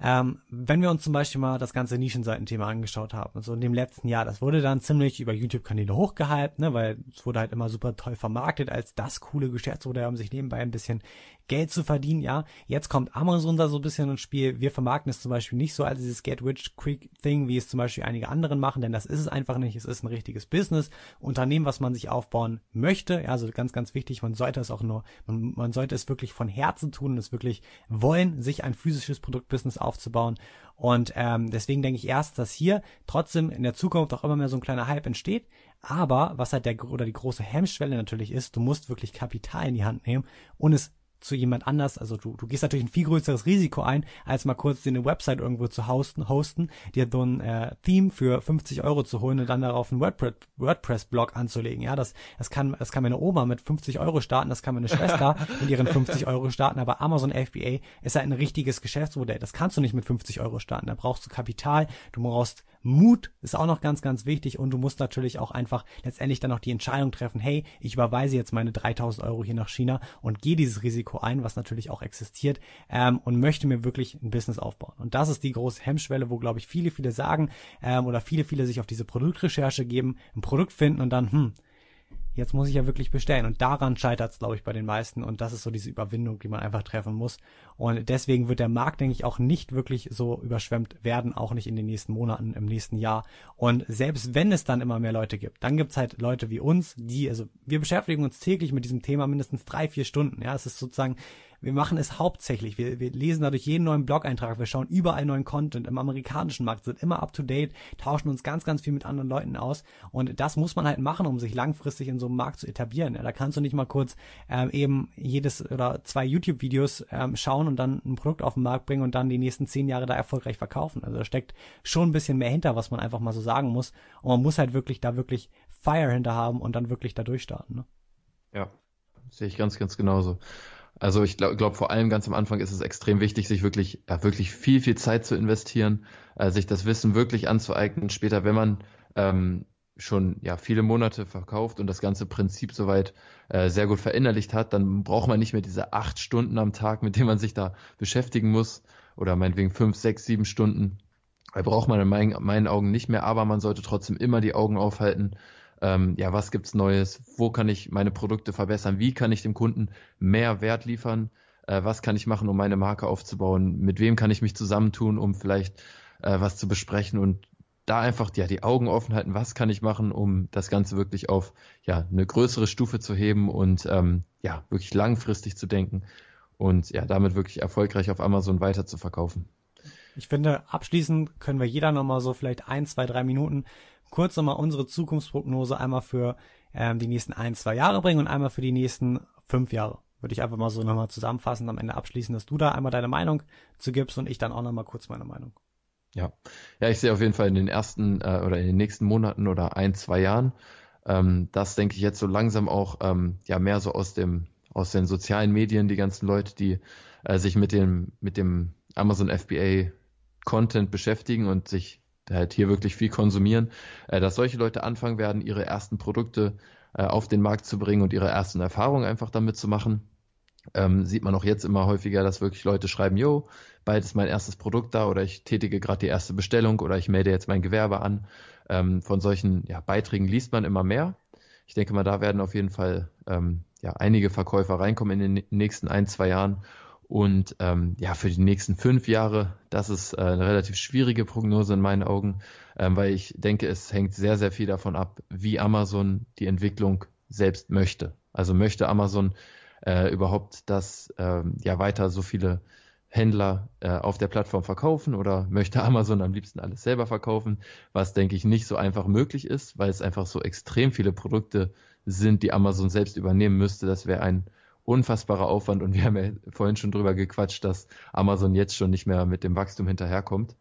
Ähm, wenn wir uns zum Beispiel mal das ganze Nischenseitenthema angeschaut haben, so in dem letzten Jahr, das wurde dann ziemlich über YouTube-Kanäle hochgehypt, ne, weil es wurde halt immer super toll vermarktet als das coole Geschäftsmodell, um sich nebenbei ein bisschen Geld zu verdienen, ja. Jetzt kommt Amazon da so ein bisschen ins Spiel. Wir vermarkten es zum Beispiel nicht so als dieses Get Rich Quick Thing, wie es zum Beispiel einige anderen machen, denn das ist es einfach nicht. Es ist ein richtiges Business, Unternehmen, was man sich aufbauen möchte. Ja, also ganz, ganz wichtig. Man sollte es auch nur, man, man sollte es wirklich von Herzen tun und es wirklich wollen, sich ein physisches Produktbusiness aufzubauen. Und ähm, deswegen denke ich erst, dass hier trotzdem in der Zukunft auch immer mehr so ein kleiner Hype entsteht. Aber was halt der oder die große Hemmschwelle natürlich ist, du musst wirklich Kapital in die Hand nehmen und es zu jemand anders. Also du, du gehst natürlich ein viel größeres Risiko ein, als mal kurz dir eine Website irgendwo zu hosten, hosten dir so ein äh, Theme für 50 Euro zu holen und dann darauf einen WordPress, WordPress-Blog anzulegen. Ja, das, das kann, das kann meine Oma mit 50 Euro starten, das kann meine Schwester (laughs) mit ihren 50 Euro starten, aber Amazon FBA ist halt ein richtiges Geschäftsmodell. Das kannst du nicht mit 50 Euro starten. Da brauchst du Kapital, du brauchst Mut ist auch noch ganz, ganz wichtig und du musst natürlich auch einfach letztendlich dann noch die Entscheidung treffen, hey, ich überweise jetzt meine 3000 Euro hier nach China und gehe dieses Risiko ein, was natürlich auch existiert ähm, und möchte mir wirklich ein Business aufbauen. Und das ist die große Hemmschwelle, wo, glaube ich, viele, viele sagen ähm, oder viele, viele sich auf diese Produktrecherche geben, ein Produkt finden und dann, hm, jetzt muss ich ja wirklich bestellen. Und daran scheitert es, glaube ich, bei den meisten. Und das ist so diese Überwindung, die man einfach treffen muss. Und deswegen wird der Markt, denke ich, auch nicht wirklich so überschwemmt werden, auch nicht in den nächsten Monaten, im nächsten Jahr. Und selbst wenn es dann immer mehr Leute gibt, dann gibt es halt Leute wie uns, die, also wir beschäftigen uns täglich mit diesem Thema mindestens drei, vier Stunden. Ja, es ist sozusagen wir machen es hauptsächlich. Wir, wir lesen dadurch jeden neuen Blog-Eintrag, wir schauen überall neuen Content. Im amerikanischen Markt sind immer up to date, tauschen uns ganz, ganz viel mit anderen Leuten aus. Und das muss man halt machen, um sich langfristig in so einem Markt zu etablieren. Ja, da kannst du nicht mal kurz ähm, eben jedes oder zwei YouTube-Videos ähm, schauen und dann ein Produkt auf den Markt bringen und dann die nächsten zehn Jahre da erfolgreich verkaufen. Also da steckt schon ein bisschen mehr hinter, was man einfach mal so sagen muss. Und man muss halt wirklich da wirklich Fire hinter haben und dann wirklich da durchstarten. Ne? Ja, sehe ich ganz, ganz genauso. Also ich glaube glaub, vor allem ganz am Anfang ist es extrem wichtig, sich wirklich, ja, wirklich viel, viel Zeit zu investieren, äh, sich das Wissen wirklich anzueignen. Später, wenn man ähm, schon ja viele Monate verkauft und das ganze Prinzip soweit äh, sehr gut verinnerlicht hat, dann braucht man nicht mehr diese acht Stunden am Tag, mit denen man sich da beschäftigen muss oder meinetwegen fünf, sechs, sieben Stunden. Da braucht man in meinen, meinen Augen nicht mehr, aber man sollte trotzdem immer die Augen aufhalten ähm, ja, was gibt's Neues, wo kann ich meine Produkte verbessern, wie kann ich dem Kunden mehr Wert liefern, äh, was kann ich machen, um meine Marke aufzubauen, mit wem kann ich mich zusammentun, um vielleicht äh, was zu besprechen und da einfach ja, die Augen offen halten, was kann ich machen, um das Ganze wirklich auf ja, eine größere Stufe zu heben und ähm, ja, wirklich langfristig zu denken und ja, damit wirklich erfolgreich auf Amazon weiter zu verkaufen. Ich finde, abschließend können wir jeder nochmal so vielleicht ein, zwei, drei Minuten kurz nochmal unsere Zukunftsprognose einmal für ähm, die nächsten ein, zwei Jahre bringen und einmal für die nächsten fünf Jahre. Würde ich einfach mal so nochmal zusammenfassen, am Ende abschließen, dass du da einmal deine Meinung zu gibst und ich dann auch nochmal kurz meine Meinung. Ja, ja, ich sehe auf jeden Fall in den ersten äh, oder in den nächsten Monaten oder ein, zwei Jahren, ähm, das denke ich jetzt so langsam auch ähm, ja mehr so aus dem aus den sozialen Medien, die ganzen Leute, die äh, sich mit dem mit dem Amazon FBA Content beschäftigen und sich halt hier wirklich viel konsumieren, äh, dass solche Leute anfangen werden, ihre ersten Produkte äh, auf den Markt zu bringen und ihre ersten Erfahrungen einfach damit zu machen. Ähm, sieht man auch jetzt immer häufiger, dass wirklich Leute schreiben, yo, bald ist mein erstes Produkt da oder ich tätige gerade die erste Bestellung oder ich melde jetzt mein Gewerbe an. Ähm, von solchen ja, Beiträgen liest man immer mehr. Ich denke mal, da werden auf jeden Fall ähm, ja, einige Verkäufer reinkommen in den nächsten ein, zwei Jahren und ähm, ja, für die nächsten fünf Jahre, das ist äh, eine relativ schwierige Prognose in meinen Augen, ähm, weil ich denke, es hängt sehr, sehr viel davon ab, wie Amazon die Entwicklung selbst möchte. Also möchte Amazon äh, überhaupt, dass ähm, ja weiter so viele Händler äh, auf der Plattform verkaufen oder möchte Amazon am liebsten alles selber verkaufen, was denke ich nicht so einfach möglich ist, weil es einfach so extrem viele Produkte sind, die Amazon selbst übernehmen müsste. Das wäre ein unfassbarer Aufwand und wir haben ja vorhin schon drüber gequatscht, dass Amazon jetzt schon nicht mehr mit dem Wachstum hinterherkommt.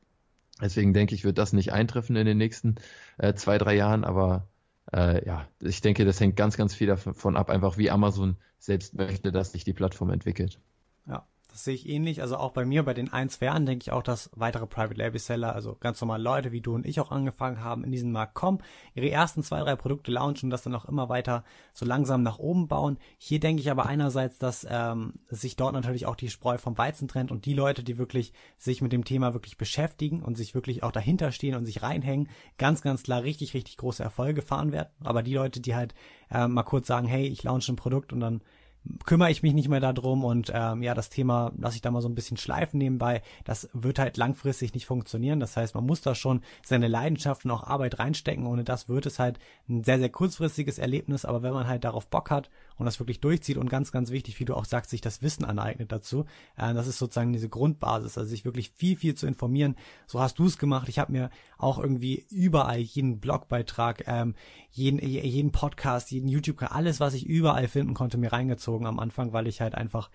Deswegen denke ich, wird das nicht eintreffen in den nächsten äh, zwei, drei Jahren, aber äh, ja, ich denke, das hängt ganz, ganz viel davon ab, einfach wie Amazon selbst möchte, dass sich die Plattform entwickelt. Das sehe ich ähnlich. Also auch bei mir, bei den 1 Jahren denke ich auch, dass weitere Private Label Seller, also ganz normal Leute wie du und ich auch angefangen haben, in diesen Markt kommen, ihre ersten zwei, drei Produkte launchen und das dann auch immer weiter so langsam nach oben bauen. Hier denke ich aber einerseits, dass ähm, sich dort natürlich auch die Spreu vom Weizen trennt und die Leute, die wirklich sich mit dem Thema wirklich beschäftigen und sich wirklich auch dahinter stehen und sich reinhängen, ganz, ganz klar richtig, richtig große Erfolge fahren werden. Aber die Leute, die halt äh, mal kurz sagen, hey, ich launche ein Produkt und dann kümmere ich mich nicht mehr darum und ähm, ja, das Thema lasse ich da mal so ein bisschen schleifen nebenbei. Das wird halt langfristig nicht funktionieren. Das heißt, man muss da schon seine Leidenschaft und auch Arbeit reinstecken. Ohne das wird es halt ein sehr, sehr kurzfristiges Erlebnis. Aber wenn man halt darauf Bock hat und das wirklich durchzieht und ganz, ganz wichtig, wie du auch sagst, sich das Wissen aneignet dazu, äh, das ist sozusagen diese Grundbasis. Also sich wirklich viel, viel zu informieren. So hast du es gemacht. Ich habe mir auch irgendwie überall jeden Blogbeitrag, ähm, jeden, jeden Podcast, jeden YouTube-Kanal, alles, was ich überall finden konnte, mir reingezogen am Anfang, weil ich halt einfach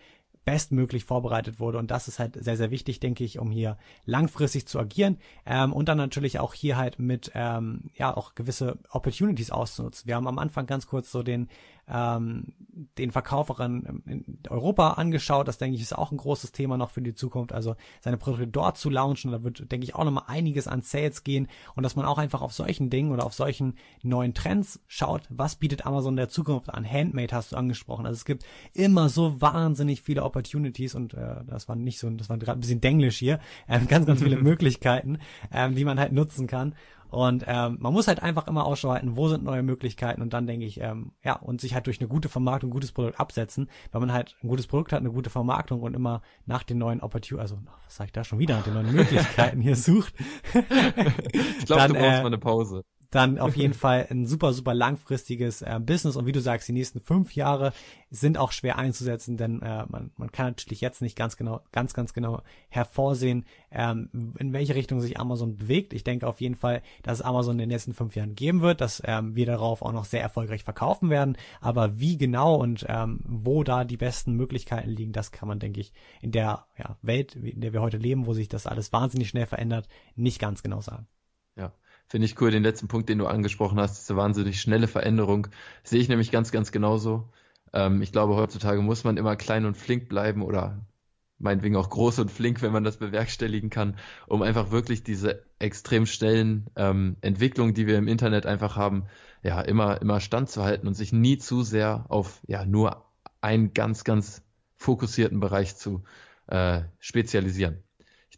bestmöglich vorbereitet wurde. Und das ist halt sehr, sehr wichtig, denke ich, um hier langfristig zu agieren ähm, und dann natürlich auch hier halt mit ähm, ja auch gewisse Opportunities auszunutzen. Wir haben am Anfang ganz kurz so den ähm, den Verkauf auch in, Europa angeschaut. Das denke ich ist auch ein großes Thema noch für die Zukunft. Also seine Produkte dort zu launchen, da wird denke ich auch nochmal einiges an Sales gehen und dass man auch einfach auf solchen Dingen oder auf solchen neuen Trends schaut, was bietet Amazon der Zukunft an. Handmade hast du angesprochen. Also es gibt immer so wahnsinnig viele Opportunities und äh, das war nicht so, das war gerade ein bisschen Denglisch hier, äh, ganz, ganz viele (laughs) Möglichkeiten, äh, die man halt nutzen kann. Und ähm, man muss halt einfach immer Ausschau halten, wo sind neue Möglichkeiten und dann denke ich, ähm, ja, und sich halt durch eine gute Vermarktung, ein gutes Produkt absetzen, weil man halt ein gutes Produkt hat, eine gute Vermarktung und immer nach den neuen Opportunities, also was sag ich da schon wieder, nach den neuen (laughs) Möglichkeiten hier sucht. ich glaube, du brauchst äh, mal eine Pause dann auf jeden (laughs) Fall ein super, super langfristiges äh, Business. Und wie du sagst, die nächsten fünf Jahre sind auch schwer einzusetzen, denn äh, man, man kann natürlich jetzt nicht ganz genau, ganz, ganz genau hervorsehen, ähm, in welche Richtung sich Amazon bewegt. Ich denke auf jeden Fall, dass es Amazon in den nächsten fünf Jahren geben wird, dass ähm, wir darauf auch noch sehr erfolgreich verkaufen werden. Aber wie genau und ähm, wo da die besten Möglichkeiten liegen, das kann man, denke ich, in der ja, Welt, in der wir heute leben, wo sich das alles wahnsinnig schnell verändert, nicht ganz genau sagen. Finde ich cool, den letzten Punkt, den du angesprochen hast, diese wahnsinnig schnelle Veränderung, sehe ich nämlich ganz, ganz genauso. Ähm, ich glaube, heutzutage muss man immer klein und flink bleiben oder meinetwegen auch groß und flink, wenn man das bewerkstelligen kann, um einfach wirklich diese extrem schnellen ähm, Entwicklungen, die wir im Internet einfach haben, ja, immer, immer standzuhalten und sich nie zu sehr auf ja nur einen ganz, ganz fokussierten Bereich zu äh, spezialisieren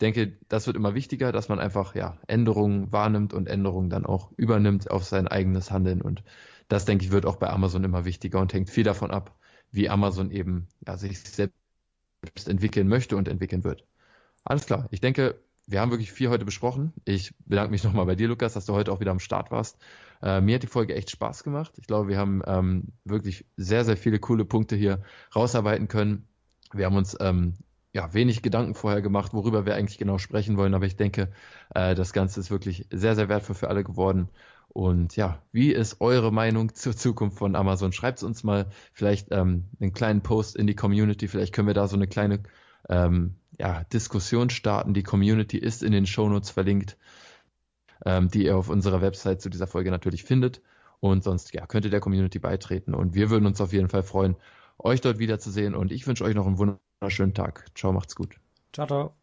denke, das wird immer wichtiger, dass man einfach ja Änderungen wahrnimmt und Änderungen dann auch übernimmt auf sein eigenes Handeln. Und das, denke ich, wird auch bei Amazon immer wichtiger und hängt viel davon ab, wie Amazon eben ja, sich selbst entwickeln möchte und entwickeln wird. Alles klar. Ich denke, wir haben wirklich viel heute besprochen. Ich bedanke mich (laughs) nochmal bei dir, Lukas, dass du heute auch wieder am Start warst. Äh, mir hat die Folge echt Spaß gemacht. Ich glaube, wir haben ähm, wirklich sehr, sehr viele coole Punkte hier rausarbeiten können. Wir haben uns ähm, ja, wenig Gedanken vorher gemacht, worüber wir eigentlich genau sprechen wollen, aber ich denke, äh, das Ganze ist wirklich sehr, sehr wertvoll für alle geworden. Und ja, wie ist eure Meinung zur Zukunft von Amazon? Schreibt uns mal vielleicht ähm, einen kleinen Post in die Community. Vielleicht können wir da so eine kleine ähm, ja, Diskussion starten. Die Community ist in den Shownotes verlinkt, ähm, die ihr auf unserer Website zu dieser Folge natürlich findet. Und sonst ja, könnt ihr der Community beitreten. Und wir würden uns auf jeden Fall freuen, euch dort wiederzusehen. Und ich wünsche euch noch einen wunderschönen Tag. Ciao, macht's gut. Ciao, ciao.